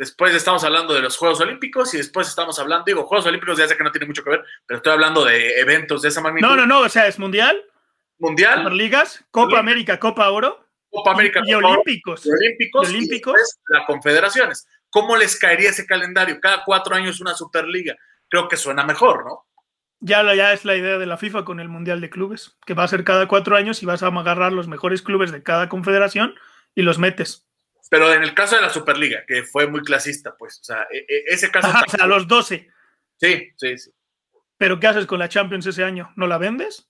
Después estamos hablando de los Juegos Olímpicos y después estamos hablando, digo, Juegos Olímpicos ya sé que no tiene mucho que ver, pero estoy hablando de eventos de esa magnitud. No, no, no, o sea, es mundial. Mundial. Superligas, Copa América, Copa Oro. Copa América, y, Olímpicos. Y Olímpicos. Y Olímpicos. Y las confederaciones. ¿Cómo les caería ese calendario? Cada cuatro años una Superliga. Creo que suena mejor, ¿no? Ya, ya es la idea de la FIFA con el Mundial de Clubes, que va a ser cada cuatro años y vas a agarrar los mejores clubes de cada confederación y los metes. Pero en el caso de la Superliga, que fue muy clasista, pues, o sea, e, e, ese caso. o sea, los 12. Sí, sí, sí. ¿Pero qué haces con la Champions ese año? ¿No la vendes?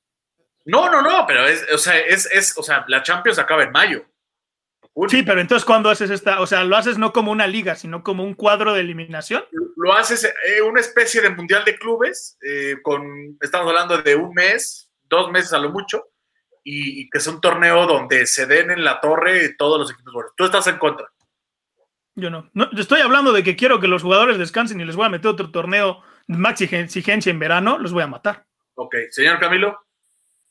No, no, no, pero es, o sea, es, es, o sea, la Champions acaba en mayo. Sí, pero entonces, ¿cuándo haces esta? O sea, lo haces no como una liga, sino como un cuadro de eliminación. Lo haces eh, una especie de mundial de clubes, eh, con, estamos hablando de un mes, dos meses a lo mucho, y, que sea un torneo donde se den en la torre todos los equipos buenos. ¿Tú estás en contra? Yo no. no. Estoy hablando de que quiero que los jugadores descansen y les voy a meter otro torneo de maxi exigencia en verano, los voy a matar. Ok, señor Camilo.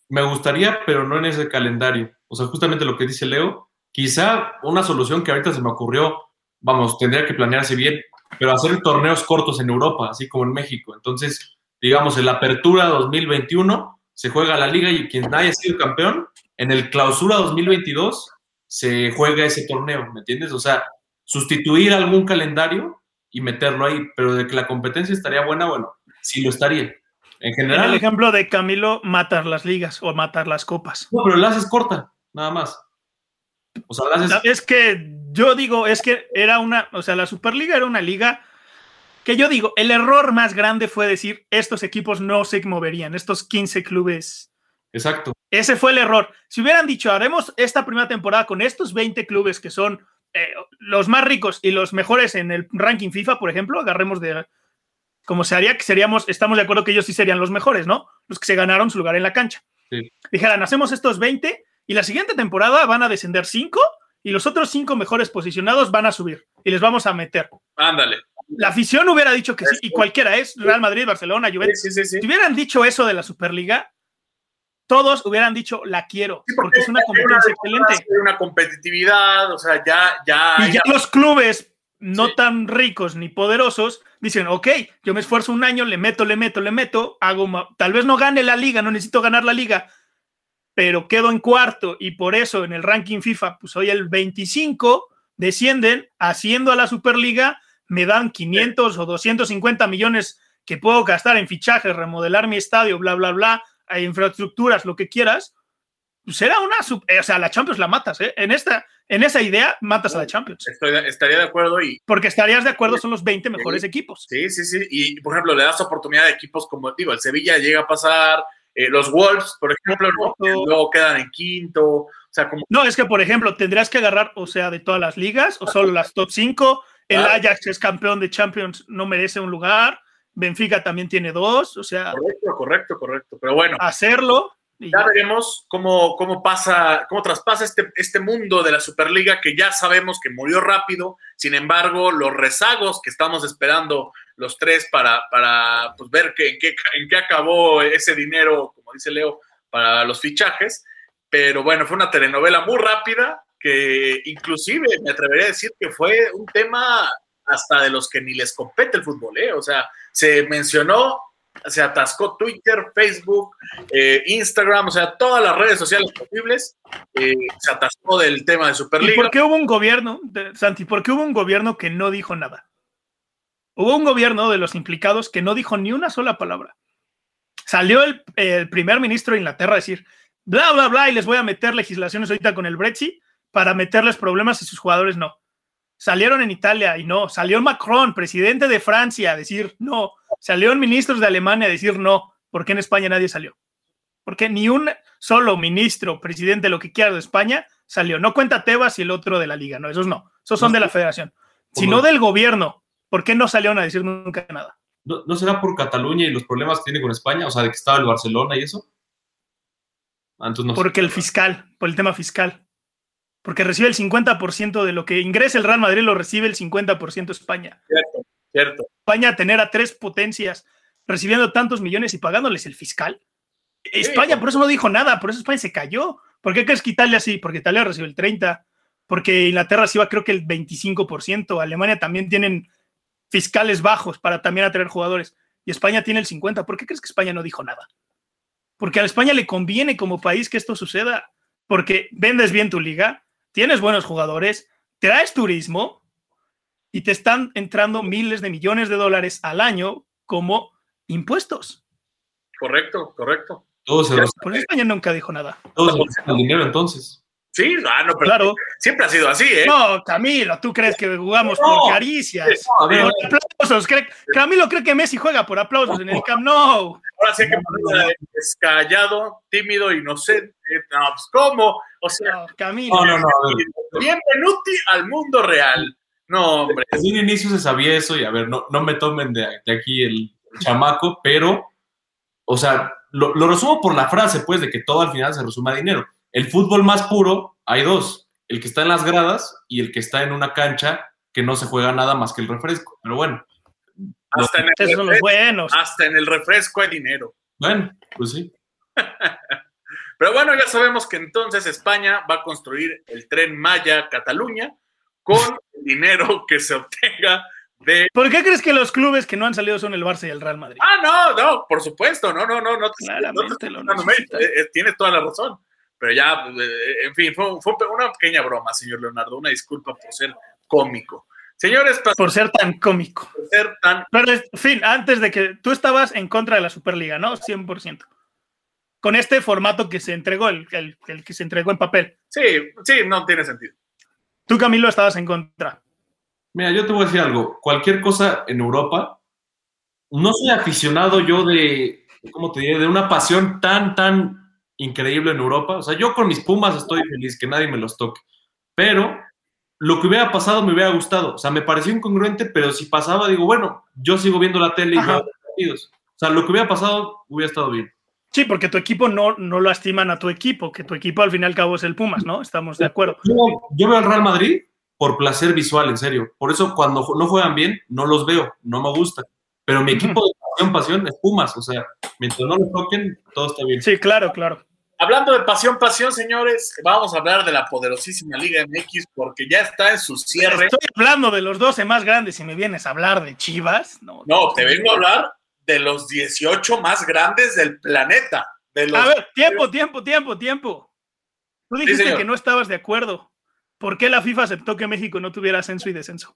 Me gustaría, pero no en ese calendario. O sea, justamente lo que dice Leo, quizá una solución que ahorita se me ocurrió, vamos, tendría que planearse bien, pero hacer torneos cortos en Europa, así como en México. Entonces, digamos, en la apertura 2021 se juega la liga y quien haya sido campeón, en el clausura 2022 se juega ese torneo, ¿me entiendes? O sea, sustituir algún calendario y meterlo ahí, pero de que la competencia estaría buena, bueno, sí lo estaría. En general. el ejemplo de Camilo, matar las ligas o matar las copas. No, pero la haces corta, nada más. O sea, la haces... Es que yo digo, es que era una, o sea, la Superliga era una liga que yo digo, el error más grande fue decir, estos equipos no se moverían, estos 15 clubes. Exacto. Ese fue el error. Si hubieran dicho, haremos esta primera temporada con estos 20 clubes que son eh, los más ricos y los mejores en el ranking FIFA, por ejemplo, agarremos de como se haría que seríamos, estamos de acuerdo que ellos sí serían los mejores, ¿no? Los que se ganaron su lugar en la cancha. Dijeran, hacemos estos 20 y la siguiente temporada van a descender 5 y los otros 5 mejores posicionados van a subir y les vamos a meter. Ándale. La afición hubiera dicho que sí, y cualquiera es, Real Madrid, Barcelona, Juventus. si hubieran dicho eso de la Superliga, todos hubieran dicho la quiero, porque, es una competencia excelente. Una competitividad, o sea, ya, ya. Y ya, los clubes no tan ricos ni poderosos dicen, ok, yo me esfuerzo un año, le meto, le meto, le meto, hago, tal vez no gane la liga, no necesito ganar la liga, pero quedo en cuarto y por eso en el ranking FIFA, pues hoy el 25, descienden haciendo a la Superliga, me dan 500 o 250 millones que puedo gastar en fichajes, remodelar mi estadio, bla, bla, bla, infraestructuras, lo que quieras, será pues una, eh, o sea, la Champions la matas, ¿eh? En esta, en esa idea matas a la Champions. estaría de acuerdo y... Porque estarías de acuerdo, son los 20 mejores equipos. Sí, sí, sí. Y, por ejemplo, le das oportunidad a equipos como, digo, el Sevilla llega a pasar, eh, los Wolves, por ejemplo, luego quedan en quinto. O sea, como... No, es que, por ejemplo, tendrías que agarrar, o sea, de todas las ligas, o solo las top 5. El Ajax es campeón de Champions, no merece un lugar. Benfica también tiene dos, o sea. Correcto, correcto, correcto. Pero bueno. Hacerlo. Ya veremos cómo, cómo pasa, cómo traspasa este, este mundo de la Superliga que ya sabemos que murió rápido. Sin embargo, los rezagos que estamos esperando los tres para, para pues, ver que, en, qué, en qué acabó ese dinero, como dice Leo, para los fichajes. Pero bueno, fue una telenovela muy rápida que inclusive me atrevería a decir que fue un tema hasta de los que ni les compete el fútbol, ¿eh? O sea, se mencionó, se atascó Twitter, Facebook, eh, Instagram, o sea, todas las redes sociales posibles, eh, se atascó del tema de Superliga. ¿Y por qué hubo un gobierno, Santi, por qué hubo un gobierno que no dijo nada? Hubo un gobierno de los implicados que no dijo ni una sola palabra. Salió el, el primer ministro de Inglaterra a decir, bla, bla, bla, y les voy a meter legislaciones ahorita con el Brexit para meterles problemas y sus jugadores no salieron en Italia y no, salió Macron, presidente de Francia, a decir no, salieron ministros de Alemania a decir no, ¿por qué en España nadie salió? Porque ni un solo ministro, presidente, lo que quiera de España, salió. No cuenta Tebas y el otro de la liga, no, esos no, esos son de la federación, sino del gobierno. ¿Por qué no salieron a decir nunca nada? ¿No, será por Cataluña y los problemas que tiene con España? O sea, de que estaba el Barcelona y eso. Ah, Porque el fiscal, por el tema fiscal porque recibe el 50% de lo que ingresa el Real Madrid, lo recibe el 50% España. Cierto, cierto. España tener a tres potencias recibiendo tantos millones y pagándoles el fiscal. España por eso no dijo nada, por eso España se cayó. ¿Por qué crees que Italia sí? Porque Italia recibe el 30%, porque Inglaterra sí va creo que el 25%, Alemania también tienen fiscales bajos para también atraer jugadores y España tiene el 50%. ¿Por qué crees que España no dijo nada? Porque a España le conviene como país que esto suceda, porque vendes bien tu liga, tienes buenos jugadores, traes turismo y te están entrando miles de millones de dólares al año como impuestos. Correcto, correcto. Todos Por eso España nunca dijo nada. Todos el dinero entonces. Sí, ah, no, pero claro. siempre ha sido así, ¿eh? No, Camilo, tú crees que jugamos por caricias, no, por aplausos. Camilo cree que Messi juega por aplausos en el Camp Nou. Ahora sí que es callado, tímido, inocente. No, pues, ¿cómo? O sea, Camilo. No, no, no. Bienvenuti al mundo real. No, hombre. Desde un inicio se sabía eso y a ver, no, no me tomen de, de aquí el chamaco, pero, o sea, lo, lo resumo por la frase, pues, de que todo al final se resume a dinero. El fútbol más puro, hay dos, el que está en las gradas y el que está en una cancha que no se juega nada más que el refresco. Pero bueno, Hasta en, el refresco, buenos. hasta en el refresco hay dinero. bueno, pues sí. Pero bueno, ya sabemos que entonces España va a construir el tren Maya-Cataluña con el dinero que se obtenga de... ¿Por qué crees que los clubes que no han salido son el Barça y el Real Madrid? Ah, no, no, por supuesto, no, no, no, no. te- no te- lo no, no, eh, eh, Tienes toda la razón. Pero ya, eh, en fin, fue, fue una pequeña broma, señor Leonardo. Una disculpa por ser cómico. Señores, Por ser tan cómico. ser tan Pero, en fin, antes de que tú estabas en contra de la Superliga, ¿no? 100%. Con este formato que se entregó, el, el- el que se entregó en papel. Sí, sí, no tiene sentido. Tú, Camilo, estabas en contra. Mira, yo te voy a decir algo. Cualquier cosa en Europa, no soy aficionado yo de, ¿cómo te diré? De una pasión tan, tan increíble en Europa. O sea, yo con mis Pumas estoy feliz, que nadie me los toque. Pero lo que hubiera pasado me hubiera gustado. O sea, me pareció incongruente, pero si pasaba, digo, bueno, yo sigo viendo la tele y veo los partidos. O sea, lo que hubiera pasado hubiera estado bien. Sí, porque tu equipo no, no lo estiman a tu equipo, que tu equipo al fin y al cabo es el Pumas, ¿no? Estamos de acuerdo. Yo, yo veo al Real Madrid por placer visual, en serio. Por eso cuando no juegan bien, no los veo, no me gusta. Pero mi equipo de pasión, pasión es Pumas. O sea, mientras no lo toquen, todo está bien. Sí, claro, claro. Hablando de pasión, pasión, señores, vamos a hablar de la poderosísima Liga MX porque ya está en su cierre. Estoy hablando de los 12 más grandes y me vienes a hablar de Chivas. No, No, te vengo a hablar de los 18 más grandes del planeta. De los... A ver, tiempo, tiempo, tiempo, tiempo. Tú dijiste que no estabas de acuerdo. ¿Por qué la FIFA aceptó que México no tuviera ascenso y descenso?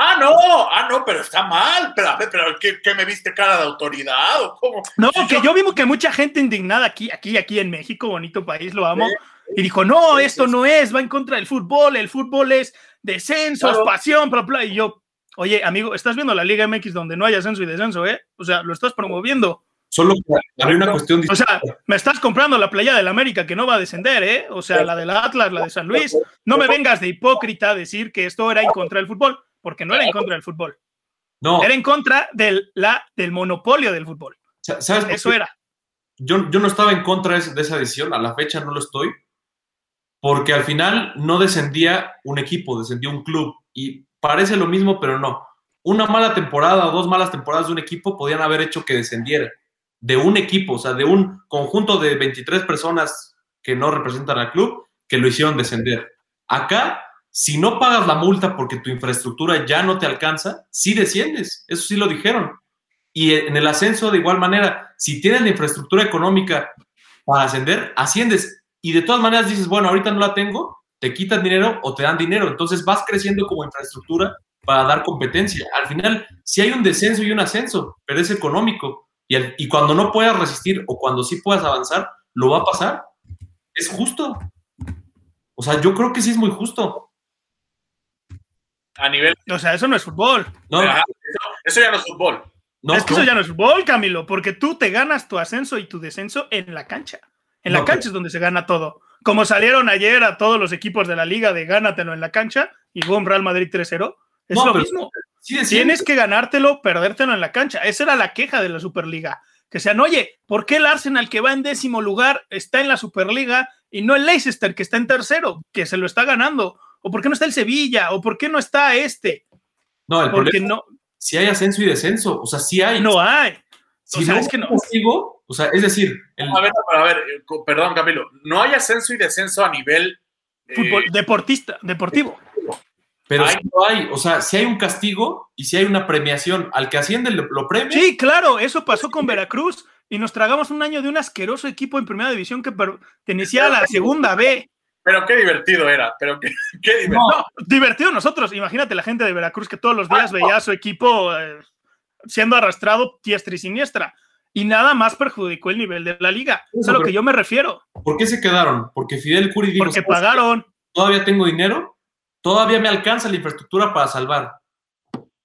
Ah, no, ah, no, pero está mal. Pero, a ver, pero ¿qué, qué me viste cara de autoridad o cómo? No, Si que yo vi que mucha gente indignada aquí, aquí, aquí en México, bonito país, lo amo, y dijo, no, esto no es, va en contra del fútbol, el fútbol es descensos, Claro. pasión, bla, bla. Y yo, oye, amigo, estás viendo la Liga MX donde no hay ascenso y descenso, ¿eh? O sea, lo estás promoviendo. Solo habría una cuestión O sea, me estás comprando la playa del América que no va a descender, ¿eh? O sea, la del Atlas, la de San Luis. No me vengas de hipócrita a decir que esto era en contra del fútbol, porque no era en contra del fútbol. No, Era en contra del, la, del monopolio del fútbol. sa- ¿sabes? Eso era. Yo, yo no estaba en contra de esa- de esa decisión, a la fecha no lo estoy, porque al final no descendía un equipo, descendía un club. Y parece lo mismo, pero no. Una mala temporada o dos malas temporadas de un equipo podían haber hecho que descendiera. De un equipo, o sea, de un conjunto de 23 personas que no representan al club, que lo hicieron descender. Acá, si no pagas la multa porque tu infraestructura ya no te alcanza, sí desciendes. Eso sí lo dijeron. Y en el ascenso, de igual manera, si tienes la infraestructura económica para ascender, asciendes. Y de todas maneras dices, bueno, ahorita no la tengo, te quitan dinero o te dan dinero. Entonces vas creciendo como infraestructura para dar competencia. Al final, sí hay un descenso y un ascenso, pero es económico. Y, y cuando no puedas resistir o cuando sí puedas avanzar, lo va a pasar. Es justo. O sea, yo creo que sí es muy justo. A nivel. O sea, eso no es fútbol. No, eso, eso ya no es fútbol. no, es que no. eso ya no es fútbol, Camilo, porque tú te ganas tu ascenso y tu descenso en la cancha. En la No, cancha es donde se gana todo. Como salieron ayer a todos los equipos de la liga de gánatelo en la cancha y boom, Real Madrid 3-0. Es No, lo mismo. Sí. Tienes que ganártelo, perdértelo en la cancha. Esa era la queja de la Superliga. Que sean, oye, ¿por qué el Arsenal que va en décimo lugar está en la Superliga y no el Leicester que está en tercero, que se lo está ganando? ¿O por qué no está el Sevilla? ¿O por qué no está este? No, el Porque problema no, si hay ascenso y descenso. O sea, sí hay. no hay. Si o sea, no es que hay no. castigo, o sea, es decir, el- A ver, pero a ver, eh, perdón, Camilo. No hay ascenso y descenso a nivel. eh, Fútbol, deportista, deportivo. pero hay- sí lo hay. O sea, si hay un castigo y si hay una premiación, al que asciende lo, lo premia. Sí, claro, eso pasó con Veracruz y nos tragamos un año de un asqueroso equipo en primera división que pertenecía a la segunda B. Pero qué divertido era. Pero qué, qué divertido. No, divertido nosotros. Imagínate la gente de Veracruz que todos los días veía a su equipo eh, siendo arrastrado diestra y siniestra. Y nada más perjudicó el nivel de la liga. Es a lo que yo me refiero. ¿Por qué se quedaron? Porque Fidel Curi dijo, Porque "¿Sabes qué? pagaron. todavía tengo dinero, todavía me alcanza la infraestructura para salvar.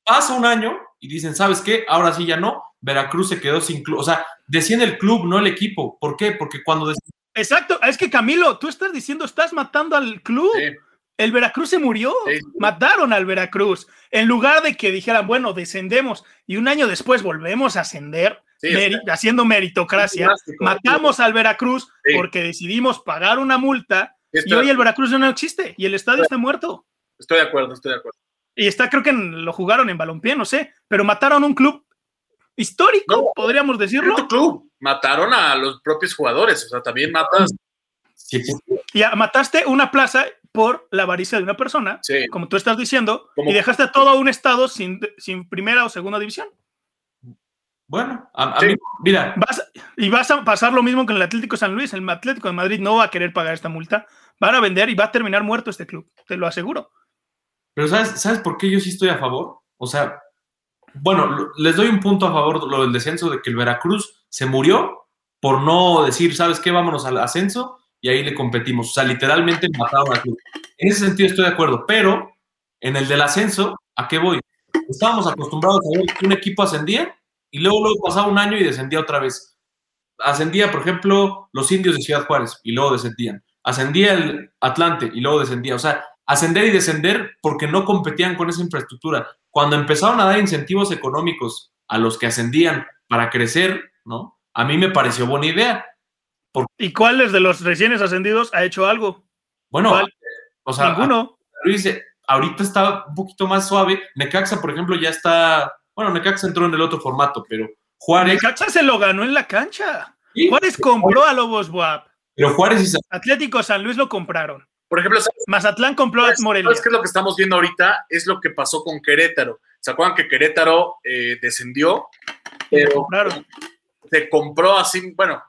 Pasa un año y dicen, ¿sabes qué? Ahora sí ya no. Veracruz se quedó sin club. O sea, desciende el club, no el equipo. ¿Por qué? Porque cuando Exacto. Es que Camilo, tú estás diciendo, estás matando al club. Sí. El Veracruz se murió. Sí. Mataron al Veracruz. En lugar de que dijeran, bueno, descendemos y un año después volvemos a ascender, haciendo meritocracia, matamos al Veracruz porque decidimos pagar una multa y hoy el Veracruz no existe y el estadio está muerto. Estoy de acuerdo, estoy de acuerdo. Y está, creo que lo jugaron en balompié, no sé, pero mataron un club histórico, podríamos decirlo. club, mataron a los propios jugadores, o sea, también matas. Y mataste una plaza por la avaricia de una persona, como tú estás diciendo, y dejaste a todo un estado sin, sin primera o segunda división. Bueno, a, mí, mira. y vas a pasar lo mismo con el Atlético San Luis. El Atlético de Madrid no va a querer pagar esta multa. Van a vender y va a terminar muerto este club, te lo aseguro. Pero ¿sabes, ¿sabes por qué yo sí estoy a favor? O sea, bueno, les doy un punto a favor lo del descenso de que el Veracruz se murió por no decir, ¿sabes qué? Vámonos al ascenso y ahí le competimos. O sea, literalmente mataron al club. En ese sentido estoy de acuerdo, pero en el del ascenso, ¿a qué voy? Estábamos acostumbrados a ver que un equipo ascendía y luego, luego pasaba un año y descendía otra vez. Ascendía, por ejemplo, los indios de Ciudad Juárez y luego descendían. Ascendía el Atlante y luego descendía. O sea, ascender y descender porque no competían con esa infraestructura. Cuando empezaron a dar incentivos económicos a los que ascendían para crecer, ¿no? A mí me pareció buena idea. ¿Y cuáles de los recién ascendidos ha hecho algo? Bueno, o sea, ninguno. Luis, ahorita está un poquito más suave. Necaxa, por ejemplo, ya está bueno, Necaxa entró en el otro formato, pero Juárez. Necaxa se lo ganó en la cancha. Juárez compró a Lobos Buap. Pero Juárez y Atlético San Luis lo compraron. Por ejemplo, Mazatlán compró a Morelia. ¿Sabes qué es lo que estamos viendo ahorita? Es lo que pasó con Querétaro. ¿Se acuerdan que Querétaro eh, descendió? Pero se compró así, bueno,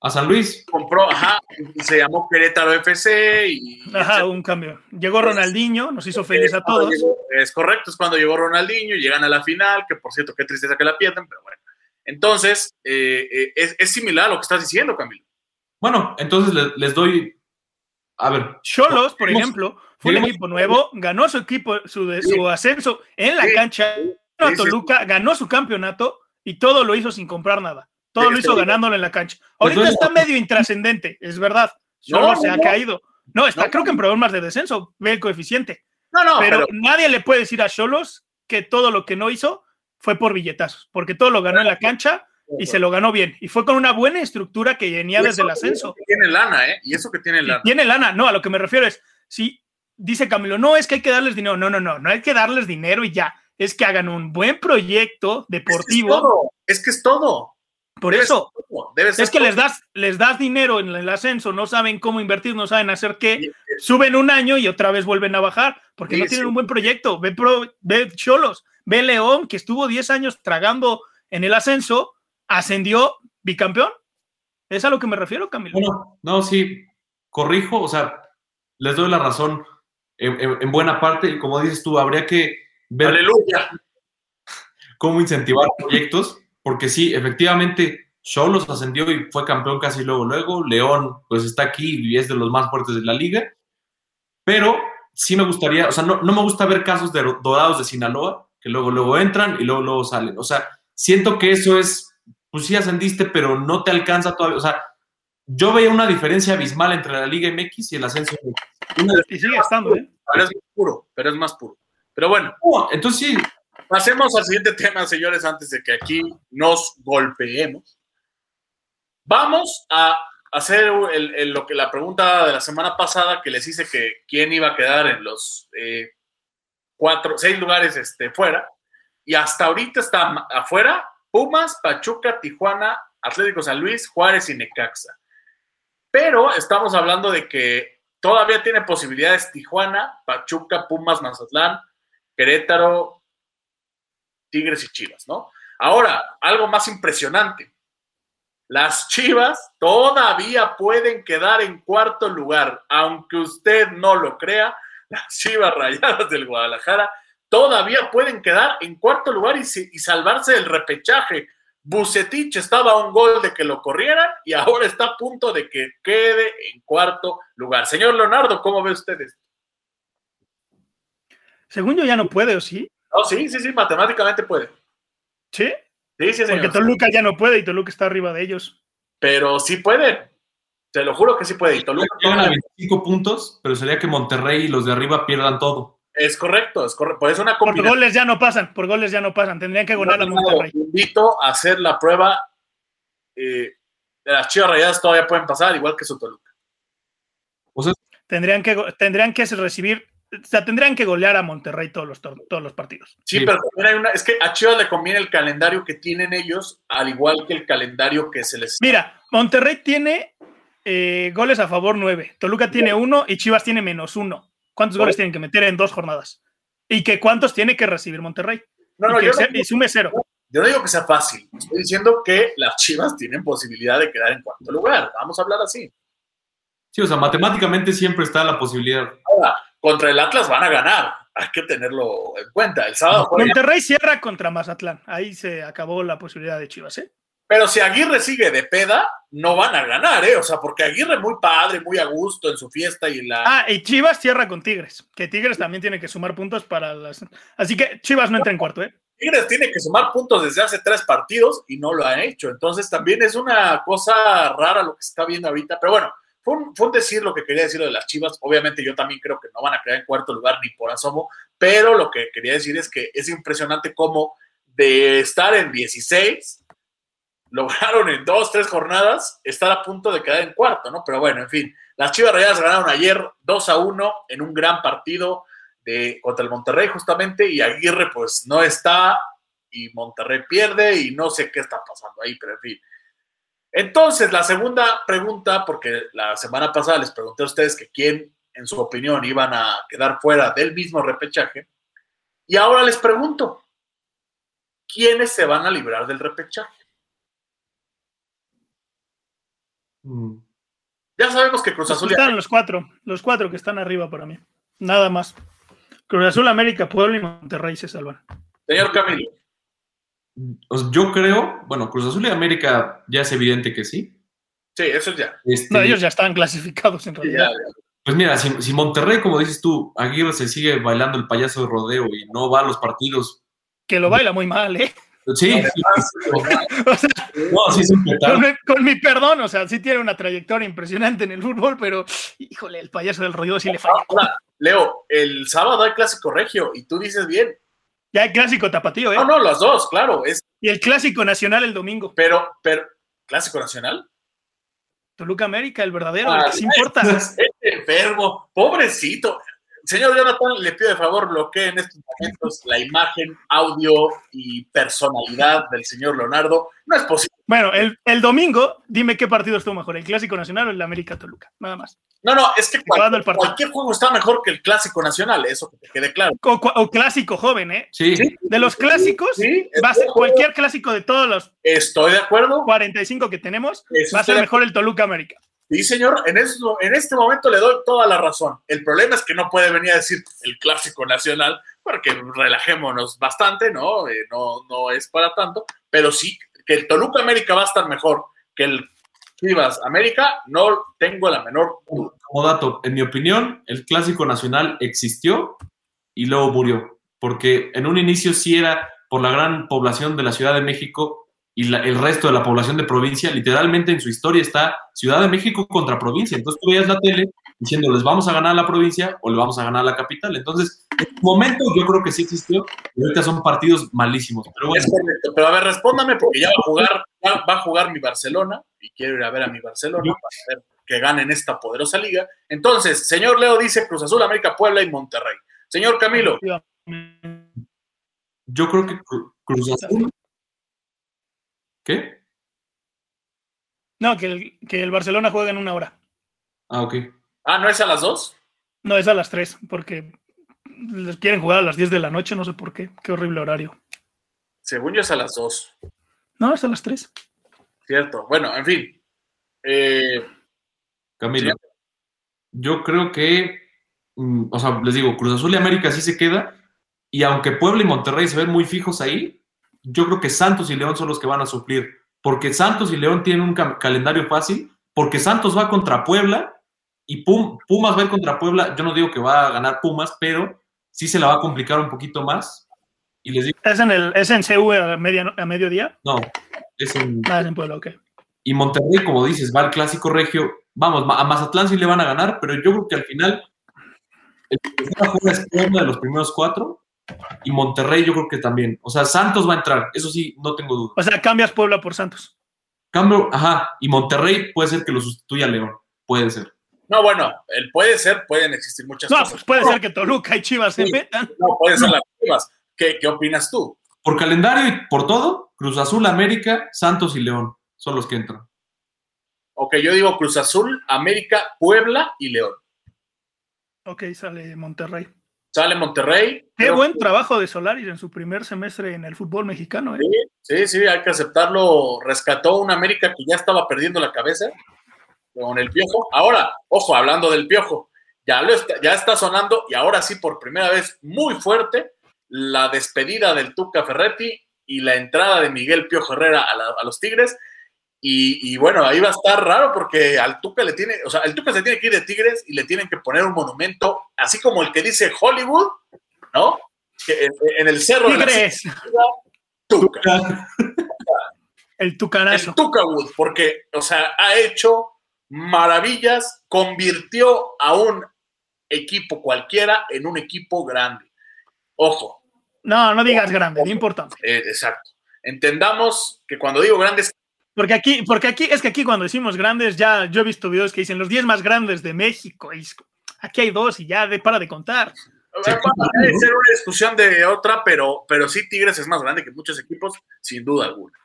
a San Luis. Compró, ajá, se llamó Querétaro FC y... Ajá, un cambio. Llegó Ronaldinho, nos hizo feliz a todos. es correcto, es cuando llegó Ronaldinho, llegan a la final, que por cierto, qué tristeza que la pierden, pero bueno. Entonces, eh, eh, es, similar a lo que estás diciendo, Camilo. Bueno, entonces les, doy... A ver. Cholos, por ejemplo, fue un equipo nuevo, ganó su equipo, su, su ascenso en la cancha, ganó Toluca, ganó su campeonato y todo lo hizo sin comprar nada. Todo lo hizo ganándolo en la cancha. Pues Ahorita está medio intrascendente, es verdad. Solo se ha caído. No, está, creo que en problemas de descenso, ve el coeficiente. No, no, pero, nadie le puede decir a Cholos que todo lo que no hizo fue por billetazos, porque todo lo ganó en la cancha y se lo ganó bien. Y fue con una buena estructura que venía desde el ascenso. Tiene lana, ¿eh? Y eso que tiene lana. tiene lana, no, a lo que me refiero es, si dice Camilo, no, es que hay que darles dinero. No, no, no, no hay que darles dinero y ya. Es que hagan un buen proyecto deportivo. Es que es todo. Por eso, es que les das, les das dinero en el ascenso, no saben cómo invertir, no saben hacer qué, suben un año y otra vez vuelven a bajar, porque no tienen un buen proyecto. Ve, ve Cholos, ve León, que estuvo 10 años tragando en el ascenso, ascendió bicampeón. ¿Es a lo que me refiero, Camilo? Bueno, no, sí, corrijo, o sea, les doy la razón en, buena parte, y como dices tú, habría que ver Aleluya. cómo incentivar proyectos porque sí, efectivamente, Cholos ascendió y fue campeón casi luego, luego. León, pues está aquí y es de los más fuertes de la liga. Pero sí me gustaría, o sea, no, me gusta ver casos de dorados de Sinaloa, que luego, luego entran y luego, luego salen. O sea, siento que eso es, pues sí ascendiste, pero no te alcanza todavía. O sea, yo veía una diferencia abismal entre la Liga MX y el ascenso. y sigue estando, ¿eh? Pero es más puro, pero es más puro. Pero bueno. entonces sí, Pasemos al siguiente tema, señores, antes de que aquí nos golpeemos. Vamos a hacer lo que la pregunta de la semana pasada que les hice que quién iba a quedar en los eh, cuatro, seis lugares este, fuera. Y hasta ahorita está afuera Pumas, Pachuca, Tijuana, Atlético San Luis, Juárez y Necaxa. Pero estamos hablando de que todavía tiene posibilidades Tijuana, Pachuca, Pumas, Mazatlán, Querétaro, Tigres y Chivas, ¿no? Ahora, algo más impresionante. Las Chivas todavía pueden quedar en cuarto lugar, aunque usted no lo crea, las Chivas Rayadas del Guadalajara todavía pueden quedar en cuarto lugar y, y salvarse del repechaje. Bucetich estaba a un gol de que lo corrieran y ahora está a punto de que quede en cuarto lugar. Señor Leonardo, ¿cómo ve usted esto? Según yo ya no puede, ¿o sí? Oh, sí, sí, sí, matemáticamente puede. ¿Sí? Sí, sí, Porque Toluca ya no puede y Toluca está arriba de ellos. Pero sí puede. Te lo juro que sí puede. Y Toluca llegan a 25 puntos, pero sería que Monterrey y los de arriba pierdan todo. Es correcto, es correcto. una Por goles ya no pasan, por goles ya no pasan. Tendrían que ganar a Monterrey. Invito a hacer la prueba eh, las Chivas Rayadas todavía pueden pasar, igual que su Toluca. O sea, Tendrían que, tendrían que recibir, o sea, tendrían que golear a Monterrey todos los, todos los partidos. Sí, Sí. pero también hay una, es que a Chivas le conviene el calendario que tienen ellos, al igual que el calendario que se les... Mira, Monterrey tiene eh, goles a favor nueve, Toluca tiene uno y Chivas tiene menos uno. ¿Cuántos goles tienen que meter en dos jornadas? ¿Y que cuántos tiene que recibir Monterrey? No, no, y, que yo se- no, y sume cero. yo no digo que sea fácil, estoy diciendo que las Chivas tienen posibilidad de quedar en cuarto lugar, vamos a hablar así. sí, o sea, matemáticamente siempre está la posibilidad. Ahora, contra el Atlas van a ganar, hay que tenerlo en cuenta. El sábado juega- Monterrey cierra contra Mazatlán. Ahí se acabó la posibilidad de Chivas, ¿eh? Pero si Aguirre sigue de peda, no van a ganar, ¿eh? O sea, porque Aguirre muy padre, muy a gusto en su fiesta y la... Ah, y Chivas cierra con Tigres, que Tigres también tiene que sumar puntos para las... Así que Chivas no entra en cuarto, ¿eh? Tigres tiene que sumar puntos desde hace tres partidos y no lo han hecho. Entonces también es una cosa rara lo que se está viendo ahorita. Pero bueno, fue un, fue un decir lo que quería decir de las Chivas. Obviamente yo también creo que no van a quedar en cuarto lugar ni por asomo, pero lo que quería decir es que es impresionante cómo de estar en 16 lograron en dos, tres jornadas estar a punto de quedar en cuarto, ¿no? Pero bueno, en fin, las Chivas Rayadas ganaron ayer 2 a 1 en un gran partido de, contra el Monterrey justamente y Aguirre pues no está y Monterrey pierde y no sé qué está pasando ahí, pero en fin. Entonces, la segunda pregunta, porque la semana pasada les pregunté a ustedes que quién, en su opinión, iban a quedar fuera del mismo repechaje, y ahora les pregunto, ¿quiénes se van a librar del repechaje? Mm. Ya sabemos que Cruz Azul y Están los cuatro, los cuatro que están arriba para mí. Nada más. Cruz Azul, América, Puebla y Monterrey se salvan. Señor Camilo, sea, yo creo, bueno, Cruz Azul y América ya es evidente que sí. sí, eso es ya. Este, No, ellos ya están clasificados en Ya, realidad. ya. Pues mira, si, si Monterrey, como dices tú, Aguirre se sigue bailando el payaso de rodeo y no va a los partidos. Que lo baila muy mal, ¿eh? Sí, sí, O sea, no, sí es con, mi, con mi perdón, o sea, sí tiene una trayectoria impresionante en el fútbol, pero híjole, el payaso del rodeo sí le falla. Ahora, Leo, el sábado hay clásico regio y tú dices bien. Ya hay clásico tapatío, ¿eh? No, no, las dos, claro. Es, Y el clásico nacional el domingo. pero, pero, ¿clásico nacional? Toluca América, el verdadero, Ah, el que sí importa. Este enfermo, pobrecito. Señor Jonathan, le pido de favor bloquee en estos momentos la imagen, audio y personalidad del señor Leonardo. No es posible. Bueno, el, el domingo, dime qué partido estuvo mejor, el clásico nacional o el América Toluca, nada más. No, no, es que cualquier, juego está mejor que el clásico nacional, eso que te quede claro. O, clásico joven, ¿eh? Sí. De los clásicos, Sí, va a ser cualquier clásico de todos los Estoy de acuerdo. 45 que tenemos, Eso va a ser mejor el Toluca América. Sí, señor, en, en este momento le doy toda la razón. El problema es que no puede venir a decir el clásico nacional, porque relajémonos bastante, ¿no? Eh, no, no es para tanto, pero sí que el Toluca América va a estar mejor que el Chivas América, no tengo la menor duda. como dato, en mi opinión, el clásico nacional existió y luego murió, porque en un inicio sí era por la gran población de la Ciudad de México y la- el resto de la población de provincia, literalmente en su historia está Ciudad de México contra provincia. Entonces tú veías la tele diciendo, les vamos a ganar a la provincia o le vamos a ganar a la capital. Entonces, en su momento yo creo que sí existió, y ahorita son partidos malísimos. Pero bueno, Es correcto, pero a ver, respóndame porque ya va a jugar, ya va a jugar mi Barcelona y quiero ir a ver a mi Barcelona para ver que ganen esta poderosa liga. Entonces, señor Leo dice Cruz Azul, América, Puebla y Monterrey. Señor Camilo, yo creo que Cru- Cruz Azul... ¿Qué? No, que el, que el Barcelona juega en una hora. Ah, ok. ah, ¿no es a las dos? No, es a las 3, porque les quieren jugar a las 10 de la noche, no sé por qué. Qué horrible horario. Según yo es a las dos. No, es a las 3. Cierto. Bueno, en fin. Eh, Camilo. Sí. Yo creo que, mm, o sea, les digo, Cruz Azul y América sí se queda. Y aunque Puebla y Monterrey se ven muy fijos ahí, yo creo que Santos y León son los que van a suplir. Porque Santos y León tienen un ca- calendario fácil. Porque Santos va contra Puebla y Pum- Pumas va a ir contra Puebla. Yo no digo que va a ganar Pumas, pero sí se la va a complicar un poquito más. Y les digo, ¿Es en, el, ¿Es en CU a, media, a mediodía? no, es en, Nada, es en Puebla, ok. Y Monterrey, como dices, va al clásico regio. Vamos, a Mazatlán sí le van a ganar, pero yo creo que al final el que se va a jugar es Puebla de los primeros cuatro. Y Monterrey yo creo que también. O sea, Santos va a entrar, eso sí, no tengo duda. O sea, cambias Puebla por Santos. Cambio, ajá, y Monterrey puede ser que lo sustituya a León, puede ser. No, bueno, el puede ser, pueden existir muchas No, cosas. pues puede ser que Toluca y Chivas se metan. No, pueden ser las Chivas. ¿Qué, ¿Qué opinas tú? Por calendario y por todo, Cruz Azul, América, Santos y León son los que entran. Ok, yo digo Cruz Azul, América, Puebla y León. Ok, sale Monterrey. Sale Monterrey. Qué buen trabajo de Solaris en su primer semestre en el fútbol mexicano. ¿eh? Sí, sí, hay que aceptarlo. Rescató una América que ya estaba perdiendo la cabeza con el piojo. Ahora, ojo, hablando del piojo, ya, lo está, ya está sonando y ahora sí, por primera vez, muy fuerte, la despedida del Tuca Ferretti y la entrada de Miguel Piojo Herrera a, la- a los Tigres. Y, y bueno, ahí va a estar raro porque al Tuca le tiene, o sea, el Tuca se tiene que ir de Tigres y le tienen que poner un monumento, así como el que dice Hollywood, ¿no? Que en, en el cerro de la Tigres, Tuca. el tucanazo. El Tuca Wood, porque, o sea, ha hecho maravillas, convirtió a un equipo cualquiera en un equipo grande. Ojo, No, no digas grande, no importante. eh, exacto. Entendamos que cuando digo grandes, Porque aquí, porque aquí, es que aquí cuando decimos grandes, ya yo he visto videos que dicen los 10 más grandes de México. Y aquí hay dos y ya de, para de contar. va a ser una discusión de otra, pero, pero sí Tigres es más grande que muchos equipos, sin duda alguna.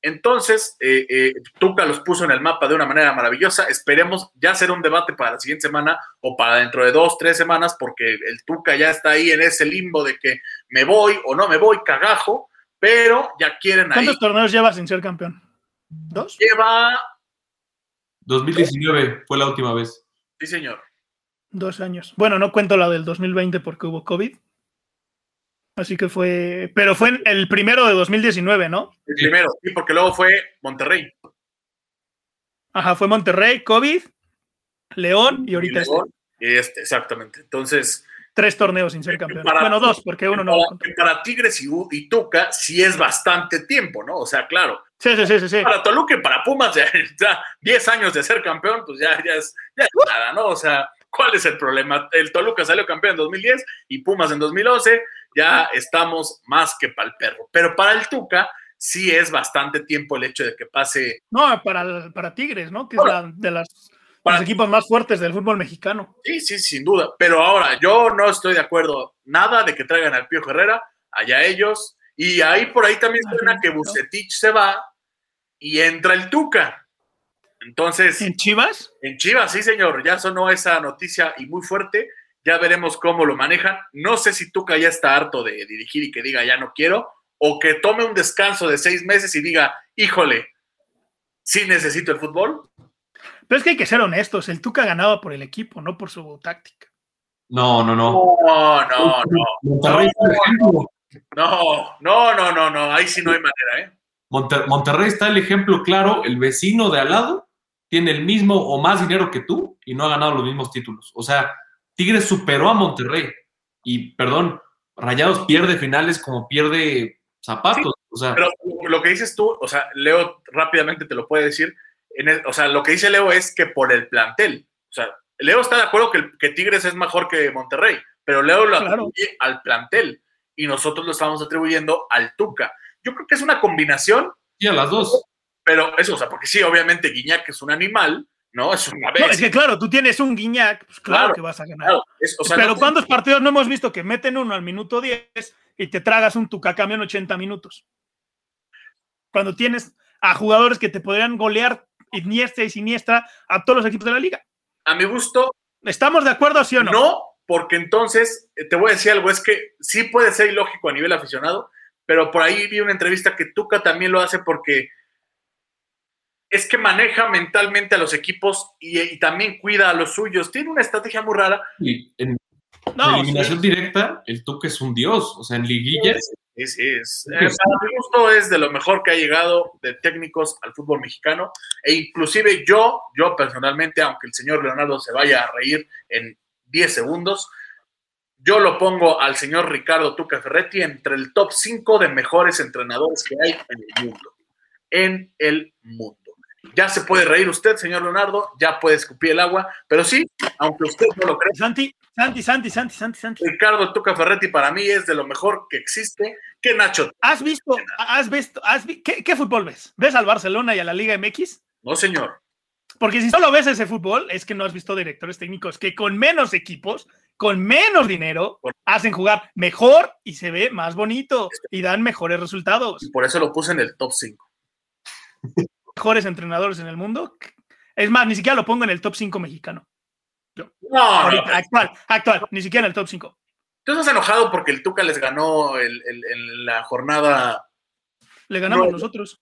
Entonces, eh, eh, Tuca los puso en el mapa de una manera maravillosa. Esperemos ya hacer un debate para la siguiente semana o para dentro de dos, tres semanas, porque el Tuca ya está ahí en ese limbo de que me voy o no me voy, cagajo, pero ya quieren ahí. ¿Cuántos torneos llevas sin ser campeón? ¿Dos? Lleva, 2019 fue la última vez. sí señor, Dos años. Bueno, no cuento la del 2020 porque hubo COVID. Así que fue. Pero fue el primero de 2019, ¿no? el primero, sí, porque luego fue Monterrey. Ajá, fue Monterrey, COVID, León y y ahorita este. Y este, exactamente. Entonces, tres torneos sin ser campeón. Para- bueno, dos, porque uno no. para, Tigres y, y Tuca sí es bastante tiempo, ¿no? O sea, claro, Sí, sí, sí, sí. para Toluca y para Pumas, ya, ya 10 años de ser campeón, pues ya, ya, es, ya es nada, ¿no? O sea, ¿cuál es el problema? El Toluca salió campeón en 2010 y Pumas en 2011, ya estamos más que para el perro. Pero para el Tuca sí es bastante tiempo el hecho de que pase. No, para, para Tigres, ¿no? Que es la, de las, Para- los equipos más fuertes del fútbol mexicano. Sí, sí, sin duda. Pero ahora, yo no estoy de acuerdo nada de que traigan al Piojo Herrera, allá ellos. Y ahí por ahí también suena que ¿no? Bucetich se va y entra el Tuca. Entonces. ¿En Chivas? En Chivas, sí, señor, ya sonó esa noticia y muy fuerte. Ya veremos cómo lo manejan. No sé si Tuca ya está harto de dirigir y que diga ya no quiero, o que tome un descanso de seis meses y diga, híjole, sí necesito el fútbol. Pero es que hay que ser honestos. El Tuca ganaba por el equipo, no por su táctica. No, no, no. No, no, no, está el ejemplo. No, no, no, no, no, ahí sí no hay manera, ¿eh? Monter- Monterrey está el ejemplo claro. El vecino de al lado tiene el mismo o más dinero que tú y no ha ganado los mismos títulos. O sea, Tigres superó a Monterrey. Y, perdón, Rayados pierde finales como pierde zapatos. O sea, Pero lo que dices tú, o sea, Leo rápidamente te lo puede decir. en el- o sea, lo que dice Leo es que por el plantel. O sea, Leo está de acuerdo que, que Tigres es mejor que Monterrey, pero Leo lo Claro. atribuye al plantel y nosotros lo estamos atribuyendo al Tuca. Yo creo que es una combinación, sí, a las dos. pero eso, o sea, porque sí, obviamente Guiñac es un animal, ¿no? Es una No, bestia. es que claro, tú tienes un Guiñac, pues claro, Claro, que vas a ganar. claro, es- o sea, Pero no- ¿cuántos partidos no hemos visto que meten uno al minuto 10 y te tragas un Tuca cambio en 80 minutos? Cuando tienes a jugadores que te podrían golear Iniesta y Siniestra a todos los equipos de la liga. a mi gusto, ¿Estamos de acuerdo, sí o no? No, porque entonces, eh, te voy a decir algo, es que sí puede ser ilógico a nivel aficionado, pero por ahí vi una entrevista que Tuca también lo hace porque es que maneja mentalmente a los equipos y, y también cuida a los suyos. Tiene una estrategia muy rara. Y en No, eliminación sí. directa, el Tuca es un dios. O sea, en liguillas, Es, es, eh, para mi gusto es de lo mejor que ha llegado de técnicos al fútbol mexicano. E inclusive yo, yo personalmente, aunque el señor Leonardo se vaya a reír en 10 segundos, yo lo pongo al señor Ricardo Tuca Ferretti entre el top 5 de mejores entrenadores que hay en el mundo. En el mundo. ya se puede reír usted, señor Leonardo, ya puede escupir el agua, pero sí, aunque usted no lo cree. Santi, Santi, Santi, Santi, Santi, Santi. Ricardo Tuca Ferretti para mí es de lo mejor que existe. ¿Qué Nacho? ¿Has visto, has visto, has vi ¿qué, ¿qué, fútbol ves? ¿Ves al Barcelona y a la Liga MX? No, señor. Porque si solo ves ese fútbol, es que no has visto directores técnicos que con menos equipos, con menos dinero, hacen jugar mejor y se ve más bonito y dan mejores resultados. Y por eso lo puse en el top 5 mejores entrenadores en el mundo. Es más, ni siquiera lo pongo en el top 5 mexicano. Yo. No, Ahorita, no, actual, actual, ni siquiera en el top 5. Tú estás enojado porque el Tuca les ganó el, el, el, la jornada. Le ganamos no. nosotros.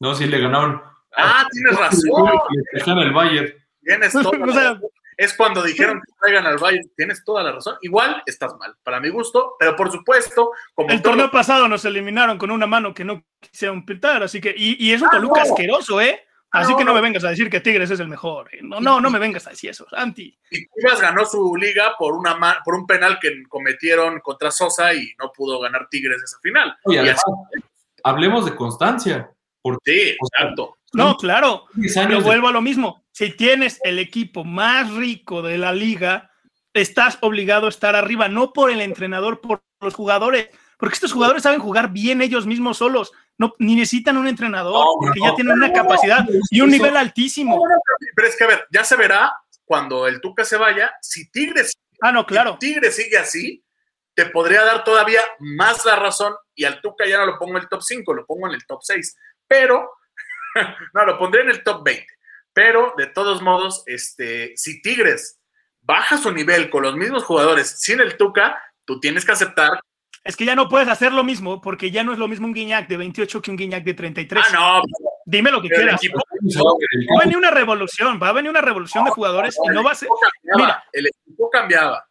No, sí, le ganaron. Ah, tienes razón. Le el Bayern. Tienes toda o sea, es cuando dijeron que traigan al Bayern. Tienes toda la razón. Igual estás mal, para mi gusto, pero por supuesto, como el torneo pasado nos eliminaron con una mano que no quisieron pintar, así que y, y es un Ah, Toluca no. asqueroso, ¿eh? Ah, Así no, que no no. me vengas a decir que Tigres es el mejor. ¿eh? No, no, no me vengas a decir eso, Santi. Y Chivas ganó su liga por una ma- por un penal que cometieron contra Sosa y no pudo ganar Tigres esa final. Oye, Y además, así- hablemos de constancia. Porque sí, O sea, exacto. No, claro. 10 Pero de- vuelvo a lo mismo. Si tienes el equipo más rico de la liga, estás obligado a estar arriba, no por el entrenador, por los jugadores. Porque estos jugadores saben jugar bien ellos mismos solos. No, ni necesitan un entrenador, No, porque no, ya tienen una no, capacidad y un eso- nivel altísimo. Pero es que a ver, ya se verá cuando el Tuca se vaya, si Tigres, Ah, no, claro. si Tigres sigue así, te podría dar todavía más la razón y al Tuca ya no lo pongo en el top 5, lo pongo en el top 6, pero no, lo pondré en el top 20. Pero de todos modos, este, si Tigres baja su nivel con los mismos jugadores sin el Tuca, tú tienes que aceptar. Es que ya no puedes hacer lo mismo, porque ya no es lo mismo un Guiñac de 28 que un Guiñac de 33. Ah, no, Dime lo que pero quieras. equipo, Va a venir una revolución, va a venir una revolución de jugadores y no va a ser. el equipo cambiaba, Mira. el equipo cambiaba.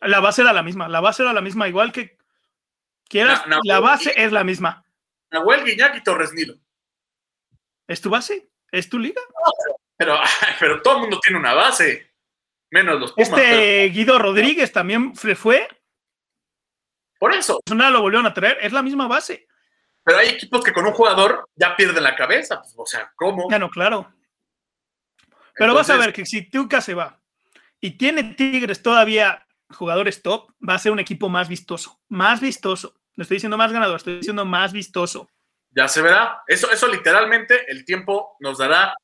La base era la misma, la base era la misma, igual que quieras, No, no, la base es la misma. Nahuel Guiñac y Torres Nilo. ¿Es tu base? ¿Es tu liga? Pero, pero todo el mundo tiene una base, menos los Pumas. pero Este Guido Rodríguez también se fue, por eso, nada lo volvieron a traer, es la misma base. pero hay equipos que con un jugador ya pierden la cabeza. pues, o sea, ¿cómo? Ya no, claro. Pero vas a ver que si Tuca se va y tiene Tigres todavía jugadores top, va a ser un equipo más vistoso, más vistoso. No estoy diciendo más ganador, estoy diciendo más vistoso. Ya se verá. Eso, eso literalmente el tiempo nos dará,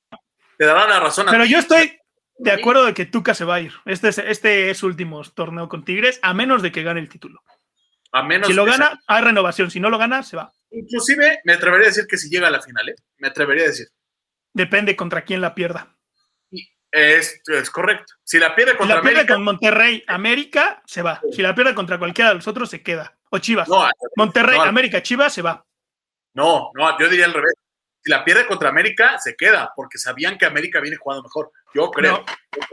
te dará la razón. a Pero yo estoy de acuerdo de que Tuca se va a ir. Este es, este es su último torneo con Tigres, a menos de que gane el título. A menos Si lo gana, hay renovación. Si no lo gana, se va. Inclusive me atrevería a decir que si llega a la final, ¿eh? Me atrevería a decir. Depende contra quién la pierda. Es, es correcto. Si la pierde Si contra la pierde América, con Monterrey, América, se va. Si la pierde contra cualquiera de los otros, se queda. O Chivas. no, Monterrey, no, América, Chivas, se va. No, no, yo diría al revés. Si la pierde contra América, se queda, porque sabían que América viene jugando mejor. Yo creo. No,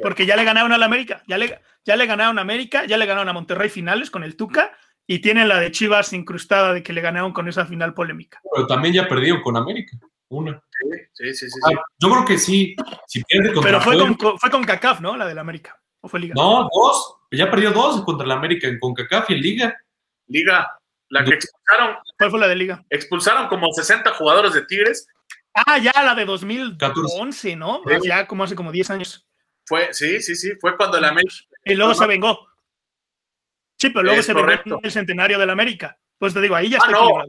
porque ya le ganaron a la América. Ya le, ya le ganaron a América, ya le ganaron a Monterrey finales con el Tuca y tienen la de Chivas incrustada de que le ganaron con esa final polémica. Pero también ya perdieron con América. Una. Sí, sí, sí. sí. Ah, yo creo que sí. Si pierde contra Pero fue Puebla- con, fue con CACAF, ¿no? La del América. ¿O fue Liga? No, dos. Ya perdió dos contra el América en CONCACAF y en Liga. Liga, la que expulsaron, ¿Cuál fue la de Liga? expulsaron como 60 jugadores de Tigres. Ah, ya la de 2011, ¿no? Sí. Ya como hace como 10 años. Fue, sí, sí, sí, fue cuando el América. Y luego se vengó. Sí, pero luego Es se correcto. vengó en el centenario del América. Pues te digo, ahí ya Ah, está no.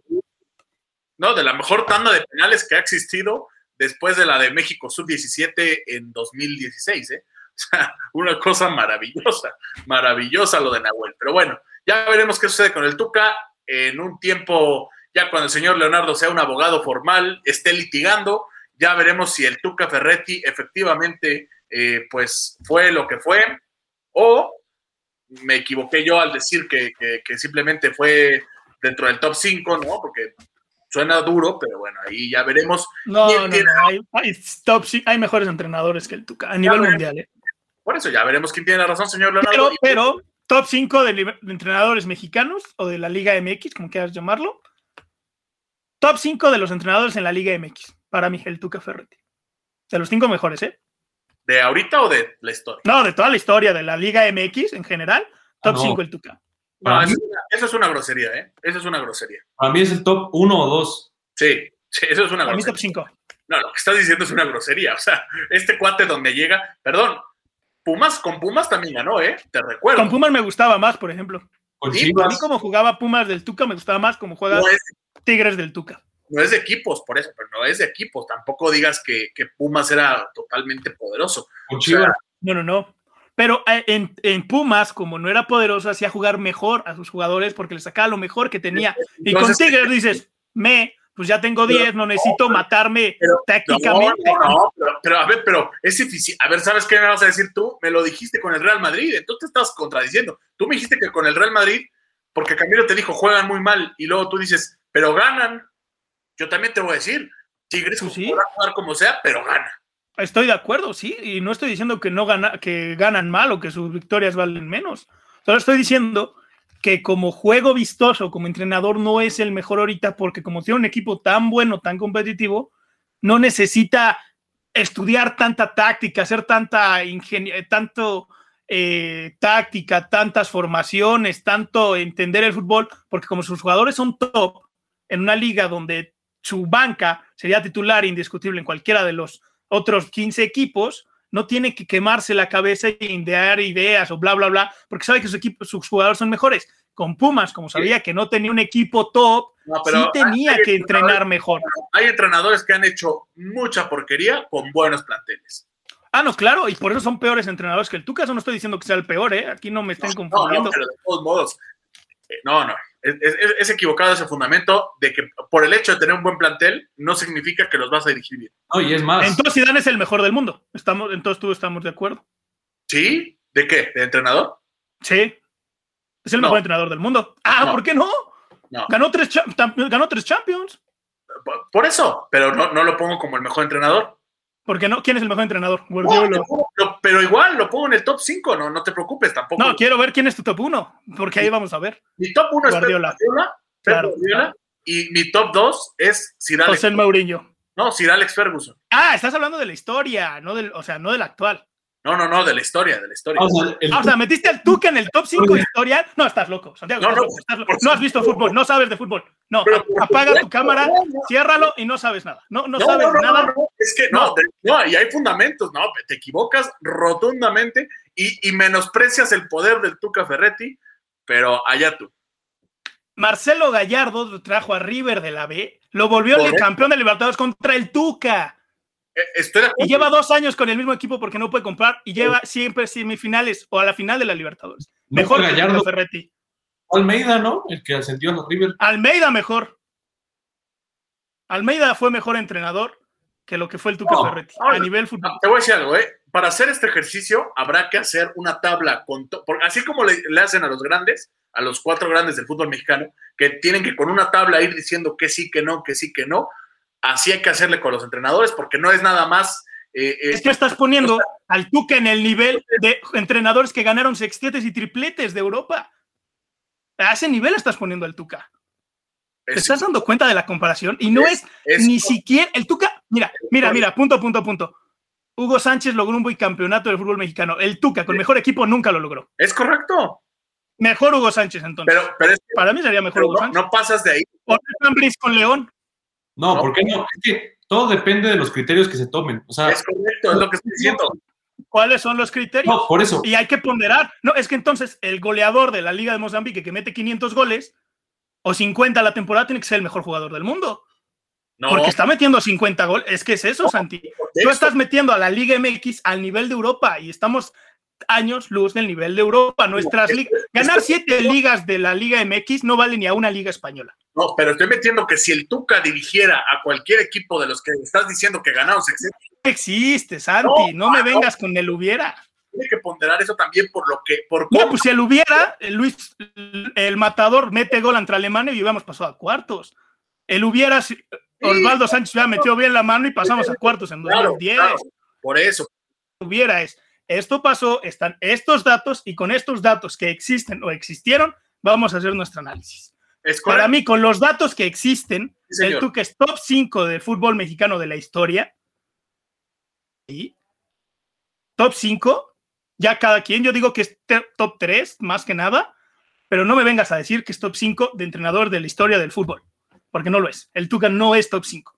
No, de la mejor tanda de penales que ha existido después de la de México Sub-17 en 2016, ¿eh? O sea, una cosa maravillosa, maravillosa lo de Nahuel. Pero bueno, ya veremos qué sucede con el Tuca en un tiempo, ya cuando el señor Leonardo sea un abogado formal, esté litigando, ya veremos si el Tuca Ferretti efectivamente, eh, pues, fue lo que fue, o me equivoqué yo al decir que, que- que simplemente fue dentro del top 5, ¿no? Porque suena duro, pero bueno, ahí ya veremos. No, ¿Quién no, tiene- no. Hay, hay top, sí, hay mejores entrenadores que el Tuca a nivel veremos. mundial. ¿eh? Por eso ya veremos quién tiene la razón, señor Leonardo. Pero, top 5 de, entrenadores mexicanos o de la Liga MX, como quieras llamarlo. Top 5 de los entrenadores en la Liga MX. Para mí, el Tuca Ferretti. De los 5 mejores, ¿eh? ¿De ahorita o de la historia? No, de toda la historia de la Liga MX en general, top Ah, no. 5 el Tuca. No, eso, mí- es una- eso es una grosería, ¿eh? Eso es una grosería. Para mí es el top uno o dos. Sí, sí, eso es una Para mí, grosería. top 5. No, lo que estás diciendo es una grosería. O sea, este cuate donde llega, perdón, Pumas, con Pumas también ganó, ¿eh? Te recuerdo. Con Pumas me gustaba más, por ejemplo. Con Sí, Chivas, a mí como jugaba Pumas del Tuca me gustaba más como juega No es, Tigres del Tuca. no es de equipos, por eso, pero no es de equipos. Tampoco digas que, que Pumas era totalmente poderoso. con Chivas. No, no, no. Pero eh, en, en Pumas, como no era poderoso, hacía jugar mejor a sus jugadores porque le sacaba lo mejor que tenía. Y con Tigres dices, me, pues ya tengo 10, no necesito matarme pero- tácticamente. No, no, no, pero, pero a ver, pero es difícil. A ver, ¿sabes qué me vas a decir tú? Me lo dijiste con el Real Madrid, entonces te estás contradiciendo. Tú me dijiste que con el Real Madrid, porque Camilo te dijo, juegan muy mal, y luego tú dices, pero ganan. Yo también te voy a decir, Tigres Pues sí. podrá jugar como sea, pero gana. Estoy de acuerdo, sí, y no estoy diciendo que no gana, que ganan mal o que sus victorias valen menos. Solo estoy diciendo que como juego vistoso, como entrenador, no es el mejor ahorita, porque como tiene un equipo tan bueno, tan competitivo, no necesita estudiar tanta táctica, hacer tanta ingeniería, tanto eh, táctica, tantas formaciones, tanto entender el fútbol, porque como sus jugadores son top en una liga donde su banca sería titular indiscutible en cualquiera de los otros 15 equipos, no tiene que quemarse la cabeza y idear ideas o bla, bla, bla, porque sabe que sus, equipos, sus jugadores son mejores. Con Pumas, como sabía que no tenía un equipo top, No, sí tenía que entrenar mejor. Hay entrenadores que han hecho mucha porquería con buenos planteles. Ah, no, claro, y por eso son peores entrenadores que el Tuca. Eso no estoy diciendo que sea el peor, ¿eh? Aquí no me estén No, no, confundiendo. pero de todos modos, eh, no, no. Es, es- es equivocado ese fundamento de que por el hecho de tener un buen plantel no significa que los vas a dirigir bien. No, y es más. Entonces Zidane es el mejor del mundo. Estamos, entonces tú estamos de acuerdo. ¿Sí? ¿De qué? ¿De entrenador? Sí. Es el No. mejor entrenador del mundo. Ah, No. ¿por qué no? No. Ganó tres, ganó tres Champions. Por- Por eso, pero no, no lo pongo como el mejor entrenador. ¿Por qué no? ¿Quién es el mejor entrenador? Guardiola. pero igual lo pongo en el top 5, no, no te preocupes tampoco. No, quiero ver quién es tu top 1, porque ahí vamos a ver. Mi top 1 es Guardiola. Guardiola, Pep Claro, Guardiola, claro. y mi top 2 es Sir Alex, José Mourinho. no, Sir Alex Ferguson. Ah, estás hablando de la historia, no del, o sea, no del actual. No, no, no, de la historia, de la historia. o sea, el- Ah, o sea, metiste al Tuca en el top 5 historial. No, estás loco, Santiago. No, estás no, loco, estás loco. por No has visto fútbol, no sabes de fútbol. No, Pero apaga tu cámara, ciérralo y no sabes nada. No, no, No, sabes no, no, nada. no, no, es que no, No. de- no, y hay fundamentos, no, te equivocas rotundamente y, y menosprecias el poder del Tuca Ferretti, pero allá tú. Marcelo Gallardo lo trajo a River de la B, lo volvió el campeón de Libertadores contra el Tuca. Eh, Estoy de Y lleva dos años con el mismo equipo porque no puede comprar y lleva siempre semifinales o a la final de la Libertadores. No Mejor que Gallardo. Tuca Ferretti. Almeida, ¿no? El que ascendió a los River. Almeida mejor. Almeida fue mejor entrenador que lo que fue el Tuca No, Ferretti no, a nivel fútbol. No, te voy a decir algo, ¿eh? Para hacer este ejercicio habrá que hacer una tabla con porque así como le, le hacen a los grandes, a los cuatro grandes del fútbol mexicano, que tienen que con una tabla ir diciendo que sí, que no, que sí, que no. Así hay que hacerle con los entrenadores, porque no es nada más. eh, eh, Es que estás poniendo al Tuca en el nivel de entrenadores que ganaron sextetes y tripletes de Europa. A ese nivel estás poniendo al Tuca. ¿Te es- estás dando cuenta de la comparación? Y no es, es- ni siquiera el Tuca. Mira, mira, mira, punto, punto, punto. Hugo Sánchez logró un bicampeonato del fútbol mexicano. El Tuca, con mejor equipo, nunca lo logró. es correcto, Mejor Hugo Sánchez, entonces. pero, pero, es que Para mí sería mejor Hugo no, Sánchez. no pasas de ahí. O con León. No, No. ¿por qué no? Es que todo depende de los criterios que se tomen. O sea, Es correcto, es lo que estoy diciendo. ¿Cuáles son los criterios? no, por eso. Y hay que ponderar. No, es que entonces el goleador de la Liga de Mozambique que mete 500 goles o 50 a la temporada tiene que ser el mejor jugador del mundo. No, Porque está metiendo 50 goles. Es que es eso, Santi. Tú estás metiendo a la Liga MX al nivel de Europa y estamos años luz del nivel de Europa. Nuestras es- ligas. Ganar siete ligas de la Liga MX no vale ni a una liga española. No, pero estoy metiendo que si el Tuca dirigiera a cualquier equipo de los que estás diciendo que ganaron sexenio, No existe, Santi. No, me vengas con el hubiera. tiene que ponderar eso también por lo que, por No, pues si el hubiera, Luis, el matador mete gol ante Alemania y hubiéramos pasado a cuartos. El hubiera, Osvaldo Sánchez hubiera metido bien la mano y pasamos a cuartos en Claro, 2010. claro, por eso. Hubiera es, esto pasó, están estos datos y con estos datos que existen o existieron, vamos a hacer nuestro análisis. Es Para mí, con los datos que existen, Sí, el. Tuca es top 5 del fútbol mexicano de la historia. Top 5, ya cada quien, yo digo que es top 3, más que nada, pero no me vengas a decir que es top 5 de entrenador de la historia del fútbol, porque no lo es. El Tuca no es top 5.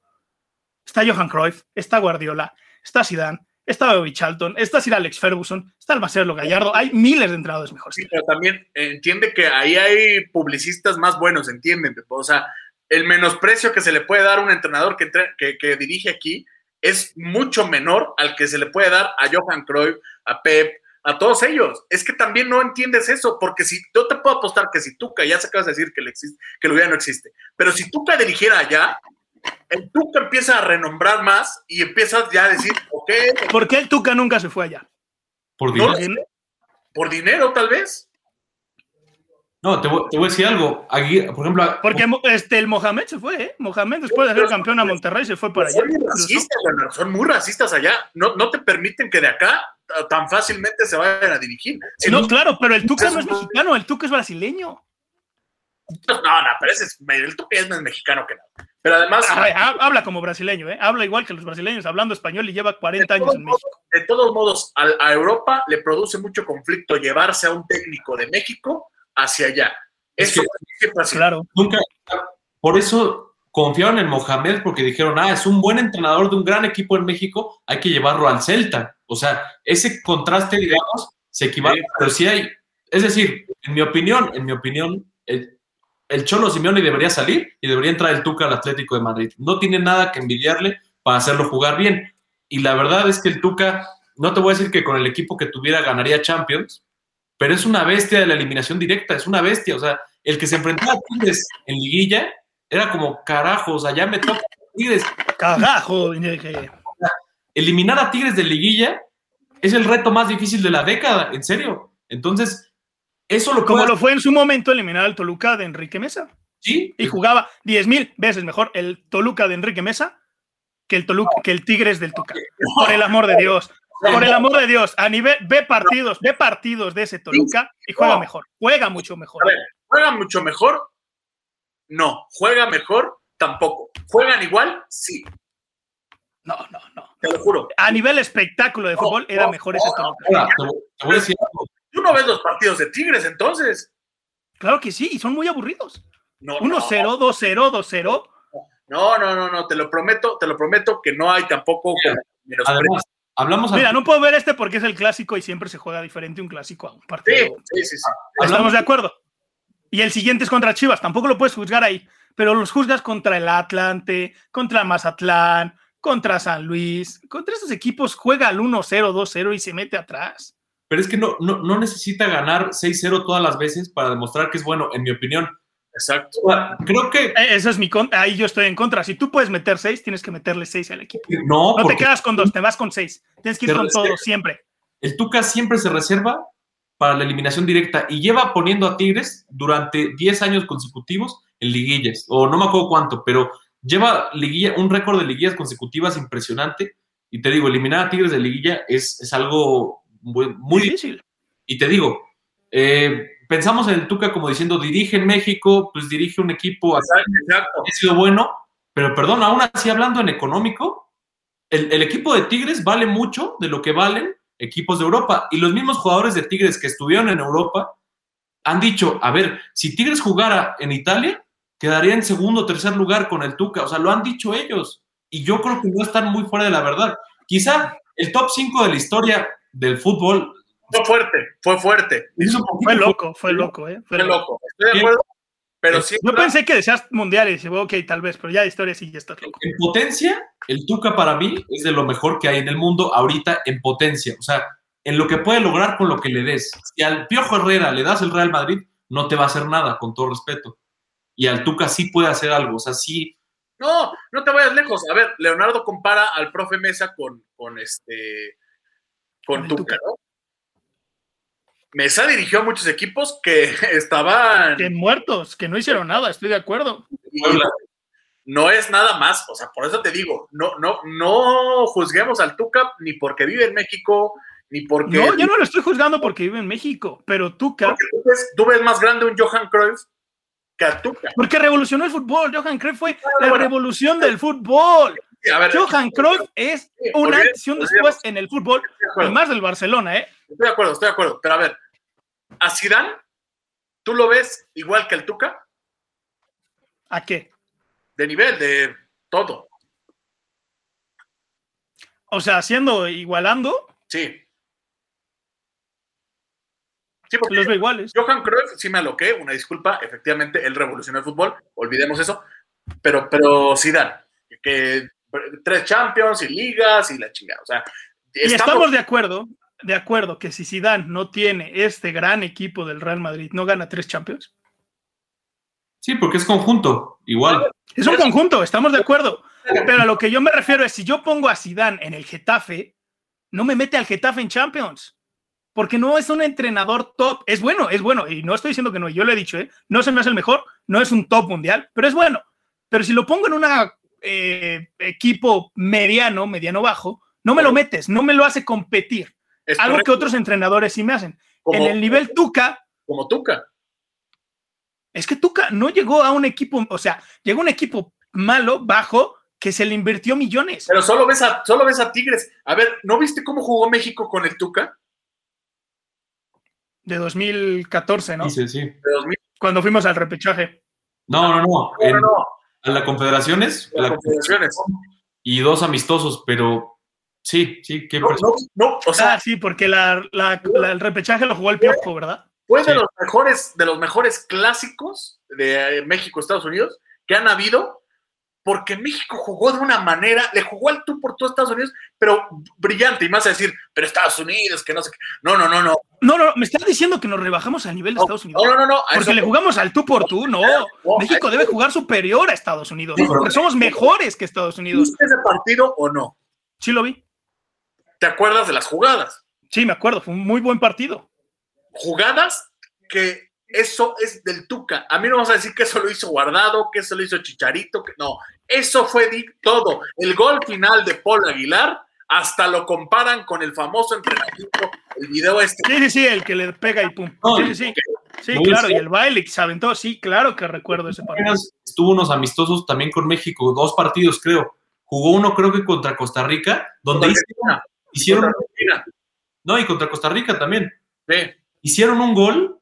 Está Johan Cruyff, está Guardiola, está Zidane, está Bobby Charlton, está Sir Alex Ferguson, está el Marcelo Gallardo, hay miles de entrenadores mejores. Sí, pero también entiende que ahí hay publicistas más buenos, entienden, O sea, el menosprecio que se le puede dar a un entrenador que, dirige aquí es mucho menor al que se le puede dar a Johan Cruyff, a Pep, a todos ellos. Es que también no entiendes eso, porque si yo te puedo apostar que si Tuca, ya se acabas de decir que, le existe, que el ya no existe, pero si Tuca dirigiera allá, el Tuca empieza a renombrar más y empiezas ya a decir, ok. ¿Por qué el Tuca nunca se fue allá? Por dinero. por dinero, tal vez. No, te voy, a decir algo. Aquí, por ejemplo. Porque este, el Mohamed se fue, ¿eh? Mohamed, después de ser campeón a Monterrey, se fue para allá. Son muy racistas, son muy racistas allá. No, no te permiten que de acá tan fácilmente se vayan a dirigir. no, claro, pero el Tuca no es mexicano, el Tuca es brasileño. No, no, pero ese es, el Tuca es más mexicano que nada. Pero además. habla como brasileño, ¿eh? Habla igual que los brasileños, hablando español y lleva 40 años en México. De todos modos, a, Europa le produce mucho conflicto llevarse a un técnico de México hacia allá. Eso es Claro. Nunca, por eso confiaron en Mohamed porque dijeron, ah, es un buen entrenador de un gran equipo en México, hay que llevarlo al Celta. O sea, ese contraste, digamos, se equivale, pero sí hay, es decir, en mi opinión, en mi opinión, el, el Cholo Simeone debería salir y debería entrar el Tuca al Atlético de Madrid. No tiene nada que envidiarle para hacerlo jugar bien. Y la verdad es que el Tuca, no te voy a decir que con el equipo que tuviera ganaría Champions, pero es una bestia de la eliminación directa, es una bestia. O sea, el que se enfrentaba a Tigres en liguilla era como carajo, o sea, ya me toca Tigres. Carajo, eliminar a Tigres de liguilla es el reto más difícil de la década, en serio. Entonces, eso lo Como lo fue en su momento eliminar al Toluca de Enrique Mesa. Sí. Y jugaba 10 mil veces mejor el Toluca de Enrique Mesa que el, Toluca, que el Tigres del Tuca. Por el amor de Dios. Por el amor de Dios. A nivel, ve partidos, ve partidos de ese Toluca y juega mejor. Juega mucho mejor. ¿Juega mucho mejor? No. ¿Juega mejor? Tampoco. ¿Juegan igual? Sí. No, no, no. Te lo juro. A nivel espectáculo de fútbol era mejor ese Toluca. te voy a decir algo Tú no ves los partidos de Tigres entonces. Claro que sí, y son muy aburridos. 1-0, 2-0, 2-0. No, no, no, no, te lo prometo, te lo prometo que no hay tampoco. Además, hablamos. Mira, no puedo ver este porque es el clásico y siempre se juega diferente un clásico a un partido. Sí, sí, sí. Estamos de acuerdo. Y el siguiente es contra Chivas, tampoco lo puedes juzgar ahí, pero los juzgas contra el Atlante, contra Mazatlán, contra San Luis, contra esos equipos juega al 1-0, 2-0 y se mete atrás pero es que no, no, necesita ganar 6-0 todas las veces para demostrar que es bueno, en mi opinión. Exacto. Creo que. Eh, eso es mi contra. Ahí yo estoy en contra. Si tú puedes meter 6, tienes que meterle 6 al equipo. No, no te quedas con 2, te vas con 6. Tienes que ir con todo, siempre. El Tuca siempre se reserva para la eliminación directa y lleva poniendo a Tigres durante 10 años consecutivos en liguillas, o no me acuerdo cuánto, pero lleva liguilla, un récord de liguillas consecutivas impresionante. Y te digo, eliminar a Tigres de liguilla es, es algo muy, difícil. Y te digo, eh, pensamos en el Tuca como diciendo, dirige en México, pues dirige un equipo, Exacto. ha sido bueno, pero perdón, aún así hablando en económico, el, el, equipo de Tigres vale mucho de lo que valen equipos de Europa. Y los mismos jugadores de Tigres que estuvieron en Europa han dicho, a ver, si Tigres jugara en Italia, quedaría en segundo o tercer lugar con el Tuca. O sea, lo han dicho ellos. Y yo creo que no están muy fuera de la verdad. Quizá el top 5 de la historia del fútbol. Fue fuerte, fue fuerte. Fue loco, fue loco, ¿eh? Fue, loco. Estoy de acuerdo. Pero sí. Yo pensé que deseas mundiales, y ok, tal vez, pero ya de historia sí ya estás loco. En potencia, el Tuca para mí es de lo mejor que hay en el mundo ahorita en potencia. O sea, en lo que puede lograr con lo que le des. Si al Piojo Herrera le das el Real Madrid, no te va a hacer nada, con todo respeto. Y al Tuca sí puede hacer algo. O sea, sí. No, no te vayas lejos. A ver, Leonardo compara al profe Mesa con, con este con Tuca, ¿no? Mesa dirigió a muchos equipos que estaban. Que muertos, que no hicieron nada, estoy de acuerdo. no es nada más, o sea, por eso te digo, no, no, no juzguemos al Tuca ni porque vive en México, ni porque. No, yo no lo estoy juzgando porque vive en México, pero Tuca. Tú ves, más grande un Johan Cruyff que a Tuca. Porque revolucionó el fútbol. Johan Cruyff fue la revolución del fútbol. Johan Cruyff es una acción después en el fútbol, y más del Barcelona, ¿eh? Estoy de acuerdo, estoy de acuerdo. Pero a ver, a Zidane, ¿tú lo ves igual que el Tuca? ¿A qué? De nivel, de todo. O sea, haciendo, igualando, Sí. Sí, porque los iguales. Johan Cruyff sí me aloqué, una disculpa, efectivamente él revolucionó el fútbol, olvidemos eso, pero, pero Zidane, que tres Champions y ligas y la chingada, o sea, Y estamos de acuerdo, de acuerdo que si Zidane no tiene este gran equipo del Real Madrid, no gana tres Champions. Sí, porque es conjunto, igual. Es un conjunto, estamos de acuerdo. Pero a lo que yo me refiero es si yo pongo a Zidane en el Getafe, no me mete al Getafe en Champions. Porque no es un entrenador top. Es bueno, es bueno. Y no estoy diciendo que no, yo lo he dicho, ¿eh? No se me hace el mejor, no es un top mundial, pero es bueno. Pero si lo pongo en un equipo mediano, mediano bajo, no me lo metes, no me lo hace competir. Es Algo correcto. que otros entrenadores sí me hacen. Como- en el nivel Tuca, como Tuca. es que Tuca no llegó a un equipo, o sea, llegó a un equipo malo, bajo, que se le invirtió millones. Pero solo ves a, solo ves a Tigres. A ver, ¿no viste cómo jugó México con el Tuca? De 2014, ¿no? Sí, sí, sí. De 2000, Cuando fuimos al repechaje. No, no, no. no, no, no, a la Confederaciones las la- confederaciones. y dos amistosos, pero sí, sí, qué No, pres- no, no, o sea, Ah, sí, porque la, la- la- el repechaje lo jugó el Piojo, ¿verdad? fue de los mejores, de los mejores clásicos de eh, México, Estados Unidos, que han habido, porque México jugó de una manera, le jugó al tú por todo Estados Unidos, pero brillante, y más a decir, pero Estados Unidos, que no sé qué. No, no, no, no. No, no, me estás diciendo que nos rebajamos al nivel de Estados Unidos. No, no, no, a Porque eso- le jugamos al tú por tú, no. No, México a- debe jugar superior a Estados Unidos, Sí, porque somos mejores que Estados Unidos. ¿Viste ese partido o no? Sí lo vi. ¿Te acuerdas de las jugadas? Sí, me acuerdo, fue un muy buen partido. Jugadas que eso es del Tuca. A mí no vas a decir que eso lo hizo Guardado, que eso lo hizo Chicharito, que no. Eso fue todo. El gol final de Paul Aguilar, hasta lo comparan con el famoso entrenamiento, el video este. Sí, sí, sí, el que le pega y pum. No, Sí, sí, sí. Claro, y el baile que se aventó, sí, claro que recuerdo ese partido. estuvo unos amistosos también con México, dos partidos creo. Jugó uno creo que contra Costa Rica, donde hicieron, contra Argentina. no, y contra Costa Rica también. Sí. Hicieron un gol,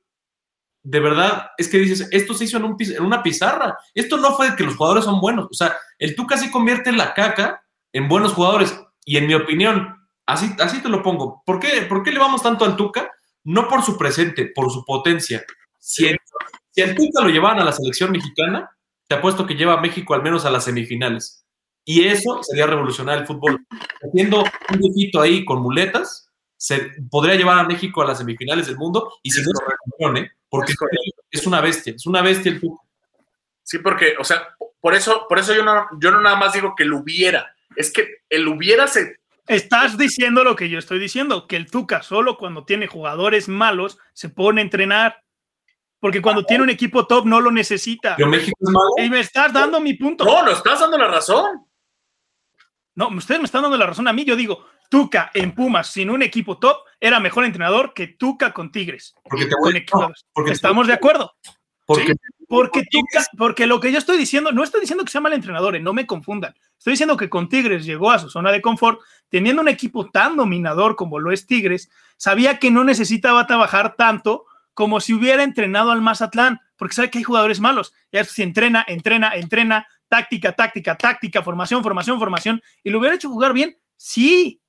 de verdad, es que dices, esto se hizo en, un en una pizarra. Esto no fue de que los jugadores son buenos. O sea, el Tuca se convierte la caca en buenos jugadores. Y en mi opinión, así, así te lo pongo. ¿Por qué, ¿Por qué le vamos tanto al Tuca? No por su presente, por su potencia. Si el, si el Tuca lo llevaban a la selección mexicana, te apuesto que lleva a México al menos a las semifinales. Y eso sería revolucionar el fútbol. Haciendo un viejito ahí con muletas, se podría llevar a México a las semifinales del mundo y si no es campeón, ¿eh? Porque Es una bestia, es una bestia el Tuca. Sí, porque, o sea, por eso, por eso yo no, yo no nada más digo que lo hubiera. Es que el hubiera se. Estás diciendo lo que yo estoy diciendo, que el Tuca solo cuando tiene jugadores malos se pone a entrenar. Porque cuando tiene un equipo top no lo necesita. Pero México es malo. Y me estás dando mi punto. No, no estás dando la razón. No, ustedes me están dando la razón a mí. Yo digo, Tuca en Pumas sin un equipo top era mejor entrenador que Tuca con Tigres. Porque te Con voy porque- Estamos de acuerdo. porque Porque Tuca, porque lo que yo estoy diciendo, no estoy diciendo que sea mal entrenador, eh, no me confundan. Estoy diciendo que con Tigres llegó a su zona de confort, teniendo un equipo tan dominador como lo es Tigres, sabía que no necesitaba trabajar tanto como si hubiera entrenado al Mazatlán, porque sabe que hay jugadores malos. Ya si entrena, entrena, entrena, táctica, táctica, táctica, formación, formación, formación, y lo hubiera hecho jugar bien, sí,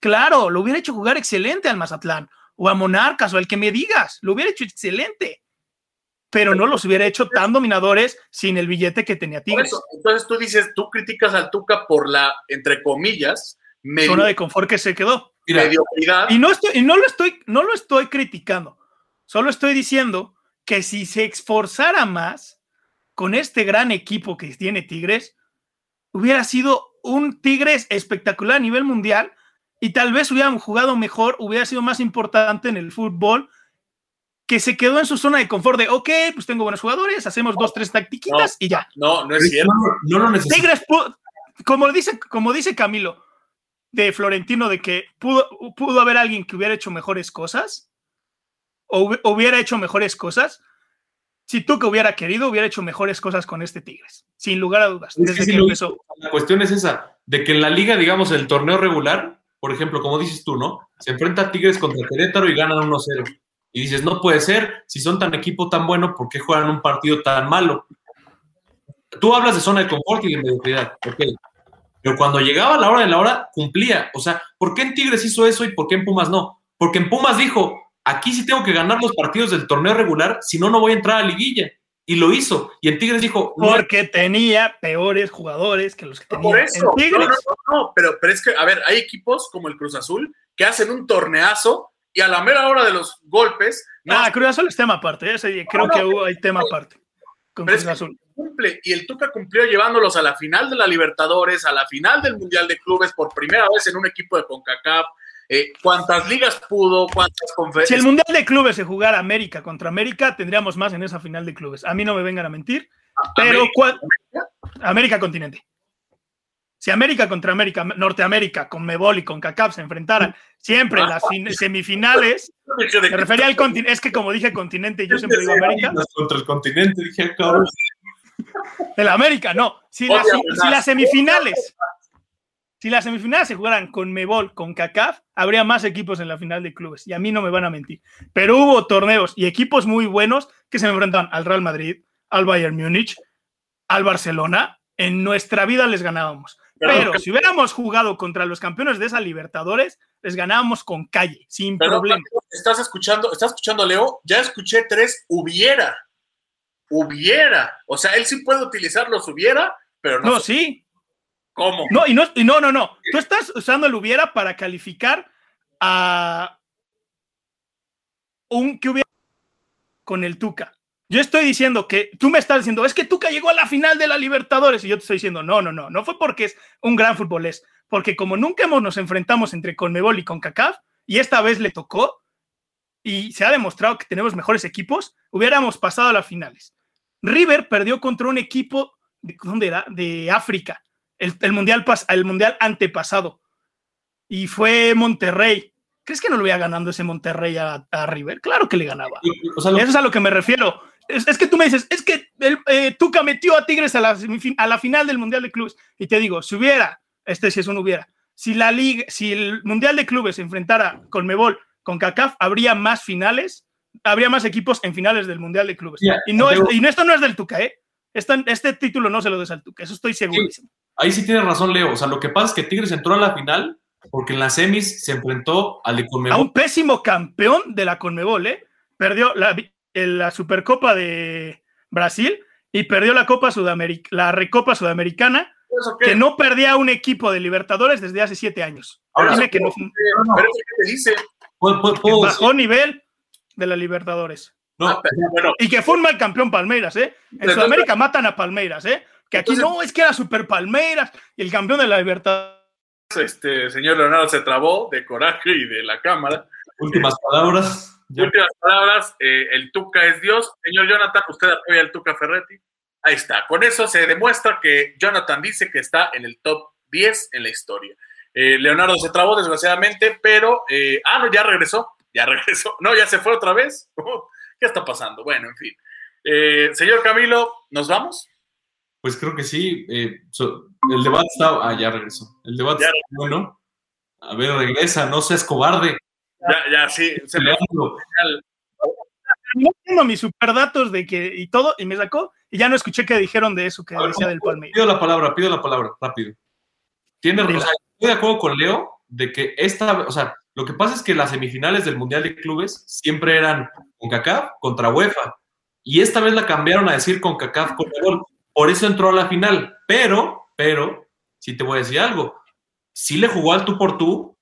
claro, lo hubiera hecho jugar excelente al Mazatlán, o a Monarcas, o al que me digas, lo hubiera hecho excelente pero no los hubiera hecho tan dominadores sin el billete que tenía Tigres. eso, entonces tú dices, tú criticas al Tuca por la, entre comillas, medio- Zona de confort que se quedó. mediocridad. Y no estoy, y no lo estoy, no lo estoy criticando. Solo estoy diciendo que si se esforzara más con este gran equipo que tiene Tigres, hubiera sido un Tigres espectacular a nivel mundial y tal vez hubieran jugado mejor, hubiera sido más importante en el fútbol que se quedó en su zona de confort de, ok, pues tengo buenos jugadores, hacemos dos, tres tactiquitas y ya. No, no es cierto. no, no lo necesito. Tigres, como dice, como dice Camilo de Florentino, de que pudo, pudo haber alguien que hubiera hecho mejores cosas, o hubi- hubiera hecho mejores cosas. Si tú que hubiera querido, hubiera hecho mejores cosas con este Tigres, sin lugar a dudas, Es que desde sí que empezó. La cuestión es esa, de que en la liga, digamos, el torneo regular, por ejemplo, como dices tú, ¿no? Se enfrenta a Tigres contra Querétaro y ganan 1-0. Y dices, no puede ser, si son tan equipo tan bueno, ¿por qué juegan un partido tan malo? Tú hablas de zona de confort y de mediocridad, ok. pero cuando llegaba la hora de la hora, cumplía. O sea, ¿por qué en Tigres hizo eso y por qué en Pumas no? Porque en Pumas dijo, aquí sí tengo que ganar los partidos del torneo regular, si no, no voy a entrar a liguilla. Y lo hizo. Y en Tigres dijo... Porque tenía peores jugadores que los que tenía Por eso. en Tigres. No, no, no, no, pero, pero es que, a ver, hay equipos como el Cruz Azul que hacen un torneazo y a la mera hora de los golpes. no, Ah, Cruz Azul es tema aparte. ese creo no, que hubo, hay tema aparte. Con Pero Cruz es que Azul. cumple. Y el Tuca cumplió llevándolos a la final de la Libertadores, a la final del Mundial de Clubes por primera vez en un equipo de CONCACAF. Eh, ¿Cuántas ligas pudo? ¿Cuántas Si el conferencias? Mundial de Clubes se jugara América contra América, tendríamos más en esa final de clubes. A mí no me vengan a mentir, pero América- ¿cuál- América continente. Si América contra América, Norteamérica, con Mebol y con CACAF se enfrentaran siempre en las fin- semifinales, me refería al continente, es que como dije continente, yo siempre digo América, Contra el continente, dije, "Ah, cabrón. el América, no. Si, las, si las semifinales, si las semifinales se jugaran con Mebol, con CACAF, habría más equipos en la final de clubes. Y a mí no me van a mentir. Pero hubo torneos y equipos muy buenos que se enfrentaban al Real Madrid, al Bayern Múnich, al Barcelona. En nuestra vida les ganábamos. Pero- Pero si hubiéramos jugado contra los campeones de esa Libertadores, les ganábamos con calle, sin Pero, problema. ¿Estás escuchando? ¿Estás escuchando, Leo? Ya escuché tres hubiera. Hubiera. O sea, él sí puede utilizar los hubiera, pero no, No, sí. Cómo. No, y no, y no, no, no. Tú estás usando el hubiera para calificar a un que hubiera con el Tuca. Yo estoy diciendo que tú me estás diciendo, es que Tuca llegó a la final de la Libertadores. Y yo te estoy diciendo, no, no, no. No fue porque es un gran futbolés. Porque como nunca hemos, nos enfrentamos entre Conmebol y CONCACAF, y esta vez le tocó, y se ha demostrado que tenemos mejores equipos, hubiéramos pasado a las finales. River perdió contra un equipo, de, ¿dónde era? De África el, el mundial pas- el mundial antepasado y fue Monterrey. ¿Crees que no lo iba ganando ese Monterrey a, a River? Claro que le ganaba. O sea, lo- Eso es a lo que me refiero. Es, es que tú me dices, es que el, eh, Tuca metió a Tigres a la, a la final del Mundial de Clubes. Y te digo, si hubiera, este sí es un hubiera, si la liga, si el Mundial de Clubes se enfrentara con Mebol, con CACAF, habría más finales, habría más equipos en finales del Mundial de Clubes. Y, no es- y no, esto no es del Tuca, ¿eh? Este, este título no se lo des al Tuca, eso estoy segurísimo. ahí sí tienes razón, Leo. O sea, lo que pasa es que Tigres entró a la final porque en las semis se enfrentó al de a Conmebol. un pésimo campeón de la Conmebol, ¿eh? Perdió la, Supercopa de Brasil y perdió la Copa Sudamérica, la Recopa Sudamericana, que no perdía un equipo de Libertadores desde hace siete años. Ahora, Dime que no Pero eso qué te dice. ¿Puedo- puedo- que bajó nivel de la Libertadores. No, Ah, pero- bueno, Y que fue un mal campeón Palmeiras, ¿eh? En Sudamérica matan a Palmeiras, ¿eh? Que aquí Entonces- no, es que era Super Palmeiras y el campeón de la Libertadores. este señor Leonardo se trabó de coraje y de la cámara. últimas palabras. Ya. Últimas palabras, eh, el Tuca es Dios. Señor Jonathan, ¿usted apoya al Tuca Ferretti? Ahí está. Con eso se demuestra que Jonathan dice que está en el top 10 en la historia. Eh, Leonardo se trabó, desgraciadamente, pero... eh, ah, no, ya regresó. Ya regresó. No, ya se fue otra vez. ¿Qué está pasando? Bueno, en fin. Eh, señor Camilo, ¿nos vamos? Pues creo que sí. eh, so- el debate está. Ah, ya regresó. El debate Ya. está bueno. A ver, regresa, no seas cobarde. Ya, ya, sí. Se me. No tengo mis superdatos de que y todo, y me sacó, y ya no escuché qué dijeron de eso que ver, decía del Palmeiras. Pido la palabra, pido la palabra, rápido. Tienes Dila. razón. Estoy de acuerdo con Leo de que esta, o sea, lo que pasa es que las semifinales del Mundial de Clubes siempre eran con CACAF contra UEFA. Y esta vez la cambiaron a decir con CACAF contra Gol. Por eso entró a la final. Pero, pero, sí te voy a decir algo. Sí le jugó al tú por tú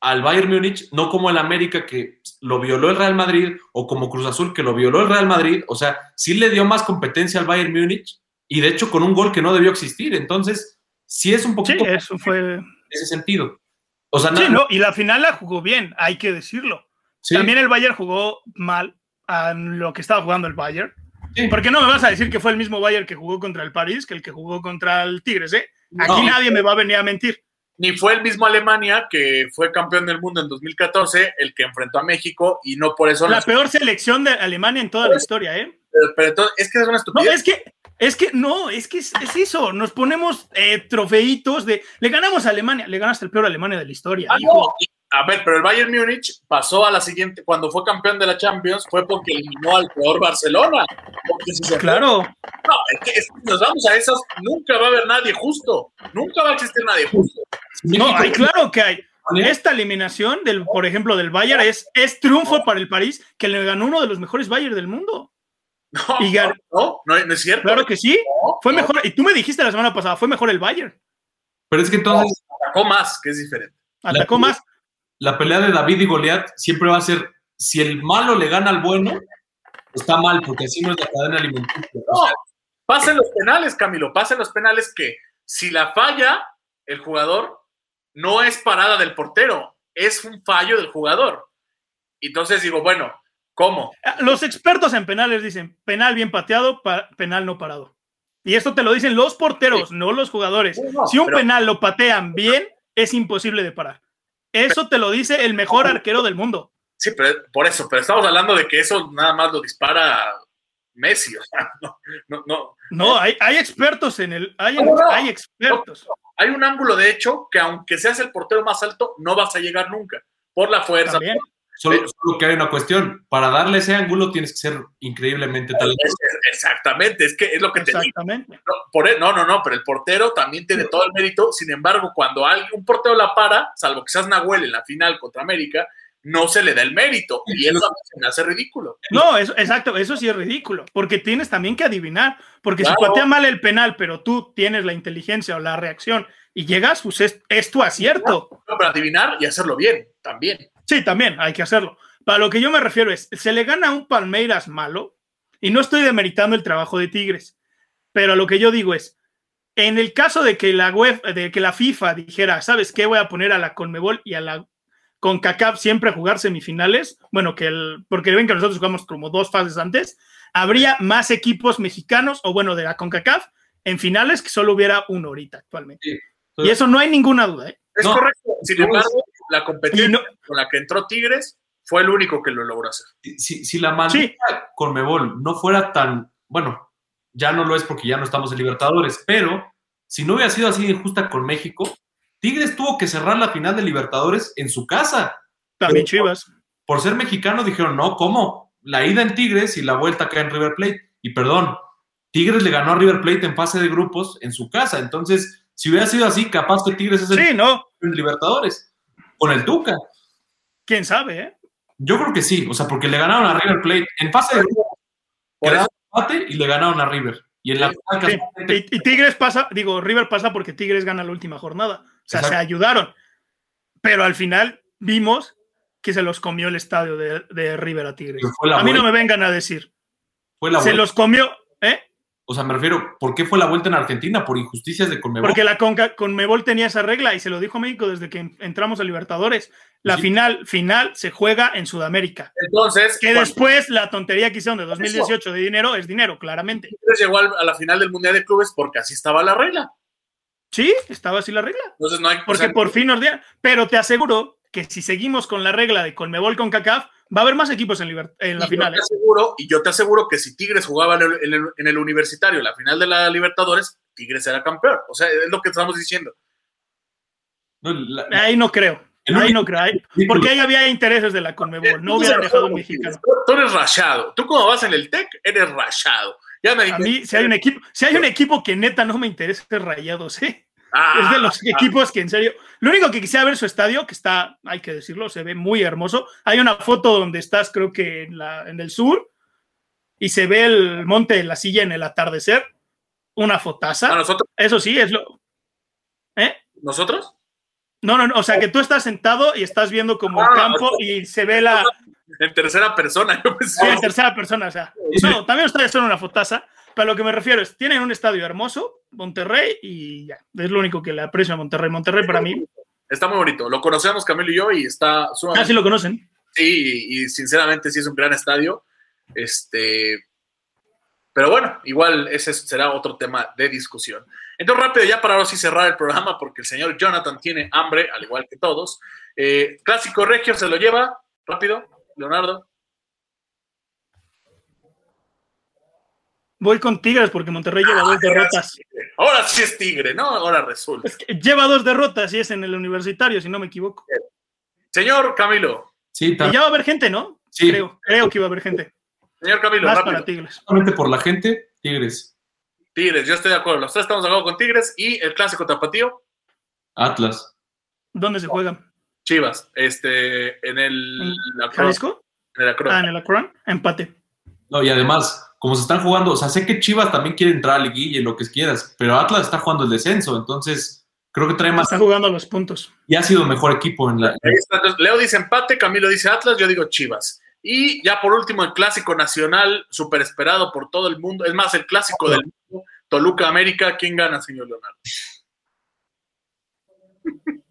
al Bayern Múnich, no como el América que lo violó el Real Madrid o como Cruz Azul que lo violó el Real Madrid. O sea, sí le dio más competencia al Bayern Múnich y de hecho con un gol que no debió existir. Entonces, sí es un Sí, poquito eso fue. en ese sentido. O sea, Sí, nada- no, y la final la jugó bien, hay que decirlo. sí, También el Bayern jugó mal a lo que estaba jugando el Bayern. sí. Porque no me vas a decir que fue el mismo Bayern que jugó contra el París que el que jugó contra el Tigres, ¿eh? Aquí No. nadie me va a venir a mentir. ni fue el mismo Alemania que fue campeón del mundo en 2014 el que enfrentó a México y no por eso La peor selección de Alemania en toda la historia, ¿eh? pero, pero entonces es que es una No, estupidez es que, es que, no, es que es, es eso. Nos ponemos eh, trofeitos de. Le ganamos a Alemania, le ganaste el peor Alemania de la historia. Ah, no. A ver, pero el Bayern Múnich pasó a la siguiente, cuando fue campeón de la Champions, fue porque eliminó al peor Barcelona. Porque si se Claro. No, es que, es que nos vamos a esos, nunca va a haber nadie justo. Nunca va a existir nadie justo. No, hay, claro que hay. Esta eliminación, del, por ejemplo, del Bayern es, es triunfo para el París, que le ganó uno de los mejores Bayern del mundo. No, Y gan- no, no, no es cierto. Claro que sí. No, Fue no, mejor. Y tú me dijiste la semana pasada, fue mejor el Bayern. Pero es que entonces Atacó más, que es diferente. Atacó La- más. la pelea de David y Goliat siempre va a ser, si el malo le gana al bueno, está mal, porque así no es la cadena alimenticia. No, pasen los penales, Camilo, pasen los penales que si la falla el jugador, no es parada del portero, es un fallo del jugador. Entonces digo, bueno, ¿cómo? Los expertos en penales dicen penal bien pateado, pa- penal no parado. Y esto te lo dicen los porteros, no los jugadores. No, Si un pero- penal lo patean bien, es imposible de parar. Eso te lo dice el mejor arquero del mundo. Sí, pero por eso, pero estamos hablando de que eso nada más lo dispara Messi, o sea, no, no, no. No, hay, hay expertos en el. Hay, No, no. hay expertos. Hay un ángulo, de hecho, que aunque seas el portero más alto, no vas a llegar nunca, por la fuerza. También. Solo, solo que hay una cuestión, para darle ese ángulo tienes que ser increíblemente talentoso. Exactamente, es que es lo que te digo. Exactamente. No, por e- no, no, no, pero el portero también tiene todo el mérito. Sin embargo, cuando alguien, un portero la para, salvo que seas Nahuel en la final contra América, no se le da el mérito. Y eso a mí se me hace ridículo. No, eso, exacto, eso sí es ridículo, porque tienes también que adivinar, porque si patea mal el penal, pero tú tienes la inteligencia o la reacción y llegas, pues es, es tu acierto. No, para adivinar y hacerlo bien, también. Sí, también hay que hacerlo. Para lo que yo me refiero es, se le gana a un Palmeiras malo, y no estoy demeritando el trabajo de Tigres, pero a lo que yo digo es, en el caso de que la web, de que la FIFA dijera, ¿sabes qué? Voy a poner a la Conmebol y a la CONCACAF siempre a jugar semifinales, bueno, que el, porque ven que nosotros jugamos como dos fases antes, habría más equipos mexicanos, o bueno, de la CONCACAF, en finales que solo hubiera uno ahorita actualmente. Y eso no hay ninguna duda, ¿eh? Es No. correcto. Sin No, embargo, la competencia no- con la que entró Tigres fue el único que lo logró hacer. Si, si la maldita Conmebol no fuera tan, bueno, ya no lo es porque ya no estamos en Libertadores, pero si no hubiera sido así de injusta con México, Tigres tuvo que cerrar la final de Libertadores en su casa. también Pero- Chivas. Por ser mexicano dijeron, no, ¿cómo? La ida en Tigres y la vuelta acá en River Plate. Y perdón, Tigres le ganó a River Plate en fase de grupos en su casa. Entonces, si hubiera sido así, capaz que Tigres es el Sí, no, en Libertadores con el Tuca. quién sabe, ¿eh? Yo creo que sí, o sea, porque le ganaron a River Plate en fase de quedaron empate y le ganaron a River. Y en la final, Sí, casualmente, Y, y Tigres pasa, digo, River pasa porque Tigres gana la última jornada. O sea, Exacto. se ayudaron. Pero al final vimos que se los comió el estadio de, de River a Tigres. A mí no me vengan a decir. fue la Se los comió. O sea, me refiero, ¿por qué fue la vuelta en Argentina? Por injusticias de Conmebol. Porque la Conca, Conmebol tenía esa regla y se lo dijo México desde que entramos a Libertadores. La Sí. final, final se juega en Sudamérica. Entonces, Que cuando después la tontería que hicieron de 2018 de dinero es dinero, claramente. Llegó a la final del Mundial de Clubes porque así estaba la regla. Sí, estaba así la regla. Entonces no hay Porque o sea, por fin nos dieron. Pero te aseguro que si seguimos con la regla de Conmebol con CACAF, va a haber más equipos en, en la y final. Yo ¿eh? te aseguro, y yo te aseguro que si Tigres jugaba en el, en el- en el universitario la final de la Libertadores, Tigres era campeón. O sea, es lo que estamos diciendo. No, la- Ahí no creo. Ahí no creo. ahí- porque ahí había intereses de la Conmebol. No hubieran dejado un mexicano. Tú, eres rayado. Tú como vas en el TEC, eres rayado. Ya me A mí, si hay un equipo, si hay un equipo que neta no me interesa, es Rayados, ¿eh? Ah, Es de los equipos que en serio. Lo único que quisiera ver su estadio, que está, hay que decirlo, se ve muy hermoso. Hay una foto donde estás, creo que en, la, en el sur, y se ve el monte de la silla en el atardecer. Una fotaza. ¿A nosotros? Eso sí, es lo. ¿Eh? ¿Nosotros? No, no, no. O sea, que tú estás sentado y estás viendo como el Ah, campo y se ve la. En tercera persona. Yo pensé- Sí, en tercera persona, o sea. No, también ustedes son una fotaza. Pero lo que me refiero es, tienen un estadio hermoso, Monterrey, y ya. Es lo único que le aprecio a Monterrey. Monterrey para mí, Está muy bonito. Lo conocemos Camilo y yo y está sumamente casi lo conocen. Sí, y, y sinceramente sí es un gran estadio. Este, pero bueno, igual ese será otro tema de discusión. Entonces, rápido, ya para ahora sí cerrar el programa, porque el señor Jonathan tiene hambre, al igual que todos. Eh, Clásico Regio se lo lleva, rápido, Leonardo. Voy con Tigres porque Monterrey lleva dos derrotas. Ahora sí es Tigre, ¿no? Ahora resulta. Es que lleva dos derrotas y es en el universitario, si no me equivoco. Señor Camilo, sí, Y ya va a haber gente, ¿no? Sí. Creo, creo que iba a haber gente. señor Camilo, Más rápido. para Tigres. solamente por la gente, Tigres. Tigres, yo estoy de acuerdo. Los tres estamos de acuerdo con Tigres. ¿Y el clásico tapatío? Atlas. ¿Dónde se juegan? Chivas. Este, en el... ¿En Acron. Jalisco? En el Acron. Ah, en el Akron. Empate. No, y además, como se están jugando, o sea, sé que Chivas también quiere entrar a liguilla y lo que quieras, pero Atlas está jugando el descenso, entonces creo que trae más Está jugando los puntos. y ha sido mejor equipo en la. Leo dice empate, Camilo dice Atlas, yo digo Chivas. Y ya por último, el clásico nacional, súper esperado por todo el mundo. Es más, el clásico del mundo, Toluca América. ¿Quién gana, señor Leonardo?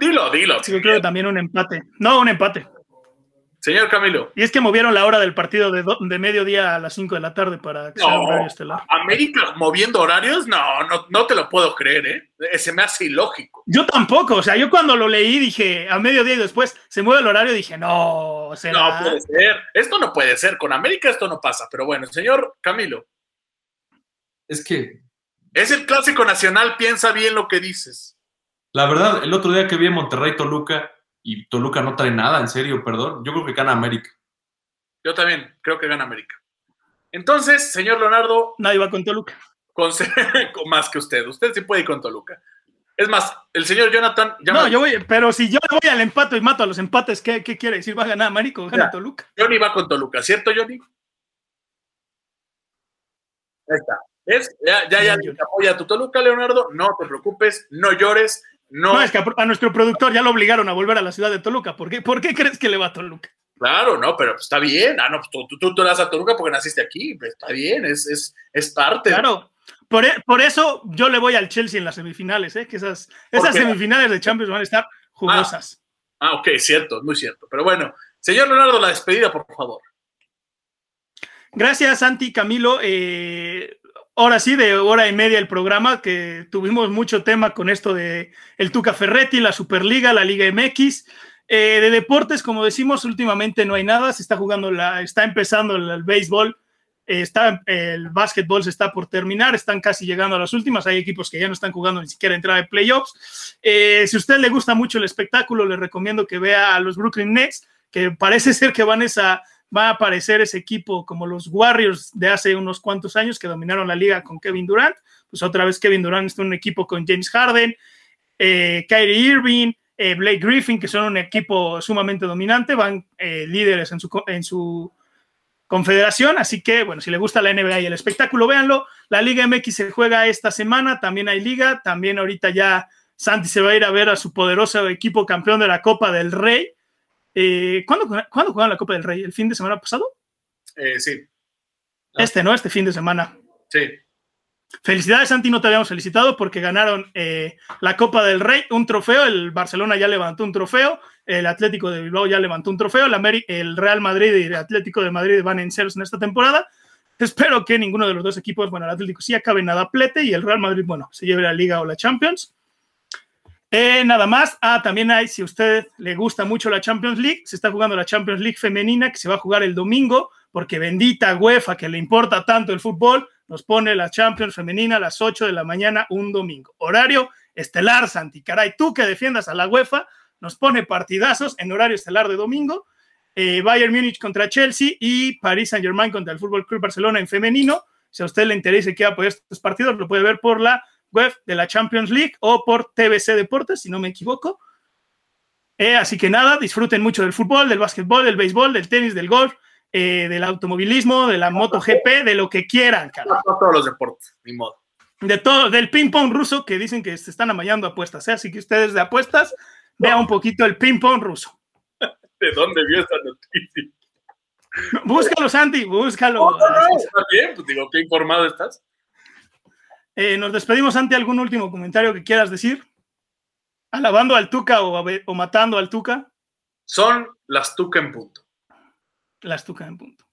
dilo, dilo. Sí, yo creo que también un empate. No, un empate. Señor Camilo. Y es que movieron la hora del partido de, do- de mediodía a las 5 de la tarde para que sea No, horario estelar. América moviendo horarios, no, no, no te lo puedo creer, ¿eh? Eh, Se me hace ilógico. Yo tampoco, o sea, yo cuando lo leí dije a mediodía y después se mueve el horario dije, no, No será. puede ser. Esto no puede ser. Con América esto no pasa. Pero bueno, señor Camilo, Es que, es el clásico nacional, piensa bien lo que dices. la verdad, el otro día que vi en Monterrey Toluca y Toluca no trae nada, en serio, perdón, yo creo que gana América. Yo también creo que gana América. Entonces, señor Leonardo, Nadie va con Toluca. con, con más que usted. Usted sí puede ir con Toluca. Es más, el señor Jonathan No, yo voy, pero si yo le voy al empate y mato a los empates, ¿qué, qué quiere decir? ¿Va a ganar América o gana Ya. Toluca? Johnny va con Toluca, ¿cierto, Johnny? Ahí está. ¿Ves? Ya, ya, ya Bien, te apoya tu Toluca, Leonardo. No te preocupes, no llores, no. No, es que a, a nuestro productor ya lo obligaron a volver a la ciudad de Toluca. ¿Por qué, ¿Por qué crees que le va a Toluca? Claro, no, pero pues está bien. Ah, no, pues tú, tú, tú te das a Toluca porque naciste aquí. Pues está bien, es, es, es parte. Claro. Por, e- por eso yo le voy al Chelsea en las semifinales, ¿eh? que esas, ¿Por esas semifinales de Champions van a estar jugosas. Ah, ok, cierto, muy cierto. Pero bueno, señor Leonardo, la despedida, por favor. Gracias, Santi, Camilo. Eh, ahora sí, de hora y media el programa, que tuvimos mucho tema con esto de el Tuca Ferretti, la Superliga, la Liga MX. Eh, de deportes, como decimos, últimamente no hay nada. Se está jugando, la, está empezando el, el béisbol, eh, está, el básquetbol se está por terminar, están casi llegando a las últimas. Hay equipos que ya no están jugando ni siquiera entrar de playoffs. Eh, si a usted le gusta mucho el espectáculo, le recomiendo que vea a los Brooklyn Nets, que parece ser que van esa va a aparecer ese equipo como los Warriors de hace unos cuantos años que dominaron la liga con Kevin Durant. Pues otra vez Kevin Durant está en un equipo con James Harden, eh, Kyrie Irving, eh, Blake Griffin, que son un equipo sumamente dominante, van eh, líderes en su, en su confederación. Así que, bueno, si le gusta la NBA y el espectáculo, véanlo. La Liga MX se juega esta semana, también hay liga, también ahorita ya Santi se va a ir a ver a su poderoso equipo campeón de la Copa del Rey. Eh, ¿cuándo, ¿Cuándo jugaron la Copa del Rey? ¿El fin de semana pasado? Eh, sí, Este, ¿no? Este fin de semana. sí. Felicidades, Santi, no te habíamos felicitado porque ganaron eh, la Copa del Rey, un trofeo, el Barcelona ya levantó un trofeo, el Atlético de Bilbao ya levantó un trofeo, el, el Real Madrid y el Atlético de Madrid van en ceros en esta temporada. Espero que ninguno de los dos equipos, bueno, el Atlético sí acabe en plete y el Real Madrid, bueno, se lleve la Liga o la Champions. Eh, nada más. Ah, también hay, si a usted le gusta mucho la Champions League, se está jugando la Champions League femenina que se va a jugar el domingo, porque bendita UEFA que le importa tanto el fútbol, nos pone la Champions femenina a las 8 de la mañana un domingo. Horario estelar, Santi. Caray, tú que defiendas a la UEFA, nos pone partidazos en horario estelar de domingo. Eh, Bayern Múnich contra Chelsea y Paris Saint Germain contra el Fútbol Club Barcelona en femenino. Si a usted le interesa y quiere estos partidos, lo puede ver por la web de la Champions League o por TBC Deportes, si no me equivoco. Eh, así que nada, disfruten mucho del fútbol, del básquetbol, del béisbol, del tenis, del golf, eh, del automovilismo, de la MotoGP, de lo que quieran, cara. No todos los deportes, ni modo. De todo, del ping-pong ruso que dicen que se están amañando apuestas. ¿eh? Así que ustedes de apuestas, vean un poquito el ping-pong ruso. ¿De dónde vio esta noticia? Búscalo, Santi, búscalo. No, no, no, está bien, pues digo, qué informado estás. Eh, nos despedimos, Santi. ¿Algún último comentario que quieras decir? ¿Alabando al Tuca o, o matando al Tuca? Son las Tuca en punto. Las Tuca en punto.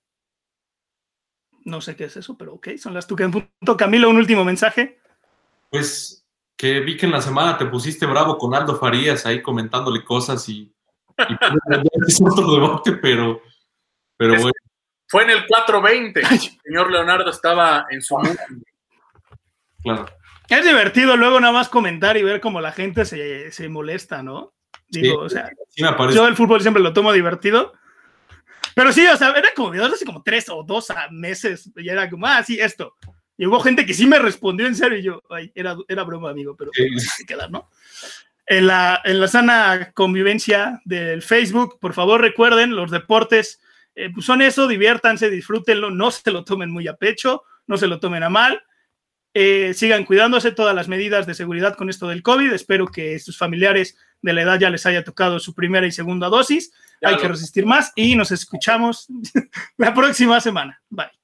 No sé qué es eso, pero ok, son las Tuca en punto. Camilo, un último mensaje. Pues que vi que en la semana te pusiste bravo con Aldo Farías ahí comentándole cosas y, y pues, es otro debate, pero, pero Es- bueno. Fue en el 420. El señor Leonardo estaba en su mundo. Claro. Es divertido luego nada más comentar y ver cómo la gente se, se molesta, ¿no? Digo, Sí. o sea, Sí yo el fútbol siempre lo tomo divertido, Pero sí, o sea, era como videos hace como tres o dos meses. Y era como, ah, sí, esto. Y hubo gente que sí me respondió en serio y yo, ay, era, era broma, amigo, pero sí. que queda, ¿no? En la, en la sana convivencia del Facebook, por favor recuerden, los deportes eh, pues son eso, diviértanse, disfrútenlo, no se lo tomen muy a pecho, no se lo tomen a mal. Eh, sigan cuidándose todas las medidas de seguridad con esto del COVID. Espero que sus familiares de la edad ya les haya tocado su primera y segunda dosis. Ya Hay lo... que resistir más y nos escuchamos la próxima semana. Bye.